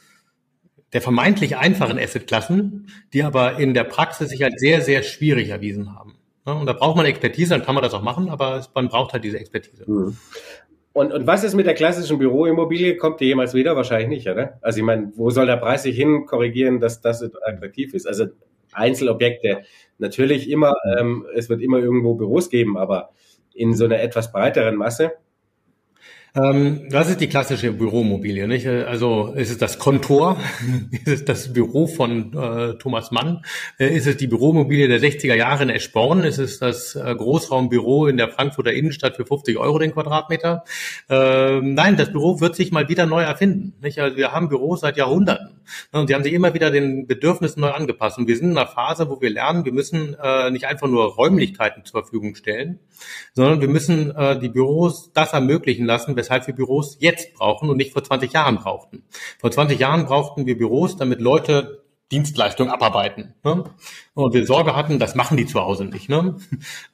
der vermeintlich einfachen Assetklassen, die aber in der Praxis sich halt sehr, sehr schwierig erwiesen haben. Und da braucht man Expertise, dann kann man das auch machen, aber man braucht halt diese Expertise. Mhm. Und, und was ist mit der klassischen Büroimmobilie? Kommt die jemals wieder? Wahrscheinlich nicht, oder? Also ich meine, wo soll der Preis sich hin korrigieren, dass das attraktiv ist? Also Einzelobjekte, natürlich immer, ähm, es wird immer irgendwo Büros geben, aber in so einer etwas breiteren Masse ähm, das ist die klassische Büromobilie. Nicht? Also ist es das Kontor, ist es das Büro von äh, Thomas Mann, äh, ist es die Büromobilie der 60er Jahre in Eschborn, ist es das äh, Großraumbüro in der Frankfurter Innenstadt für 50 Euro den Quadratmeter. Ähm, nein, das Büro wird sich mal wieder neu erfinden. Nicht? Also wir haben Büros seit Jahrhunderten ne? und die haben sich immer wieder den Bedürfnissen neu angepasst. Und wir sind in einer Phase, wo wir lernen, wir müssen äh, nicht einfach nur Räumlichkeiten zur Verfügung stellen, sondern wir müssen äh, die Büros das ermöglichen lassen, weshalb wir Büros jetzt brauchen und nicht vor 20 Jahren brauchten. Vor 20 Jahren brauchten wir Büros, damit Leute Dienstleistungen abarbeiten. Ne? Und wir Sorge hatten, das machen die zu Hause nicht. Ne?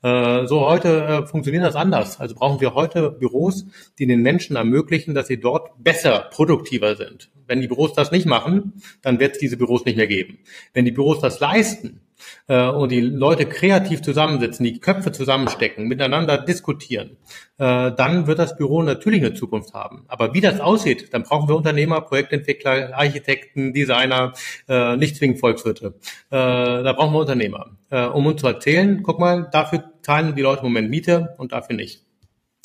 Äh, so heute äh, funktioniert das anders. Also brauchen wir heute Büros, die den Menschen ermöglichen, dass sie dort besser, produktiver sind. Wenn die Büros das nicht machen, dann wird es diese Büros nicht mehr geben. Wenn die Büros das leisten, äh, und die Leute kreativ zusammensitzen, die Köpfe zusammenstecken, miteinander diskutieren, äh, dann wird das Büro natürlich eine Zukunft haben. Aber wie das aussieht, dann brauchen wir Unternehmer, Projektentwickler, Architekten, Designer, äh, nicht zwingend Volkswirte. Äh, da brauchen wir Unternehmer, äh, um uns zu erzählen, guck mal, dafür zahlen die Leute im Moment Miete und dafür nicht.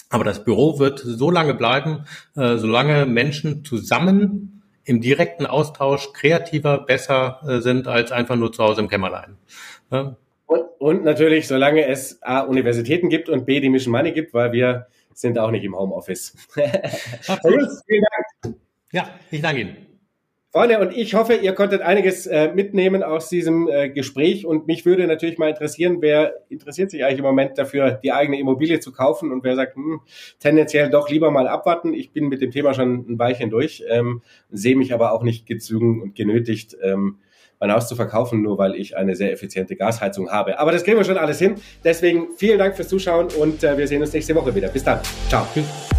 Aber das Büro wird so lange bleiben, äh, solange Menschen zusammen im direkten Austausch kreativer, besser äh, sind als einfach nur zu Hause im Kämmerlein. Ja. Und, und natürlich, solange es A, Universitäten gibt und B, die Mission Money gibt, weil wir sind auch nicht im Homeoffice. vielen Dank. Ja, ich danke Ihnen. Freunde, und ich hoffe, ihr konntet einiges äh, mitnehmen aus diesem äh, Gespräch. Und mich würde natürlich mal interessieren, wer interessiert sich eigentlich im Moment dafür, die eigene Immobilie zu kaufen und wer sagt, hm, tendenziell doch lieber mal abwarten. Ich bin mit dem Thema schon ein Weilchen durch, ähm, sehe mich aber auch nicht gezwungen und genötigt, ähm, mein Haus zu verkaufen, nur weil ich eine sehr effiziente Gasheizung habe. Aber das kriegen wir schon alles hin. Deswegen vielen Dank fürs Zuschauen und äh, wir sehen uns nächste Woche wieder. Bis dann. Ciao. Tschüss.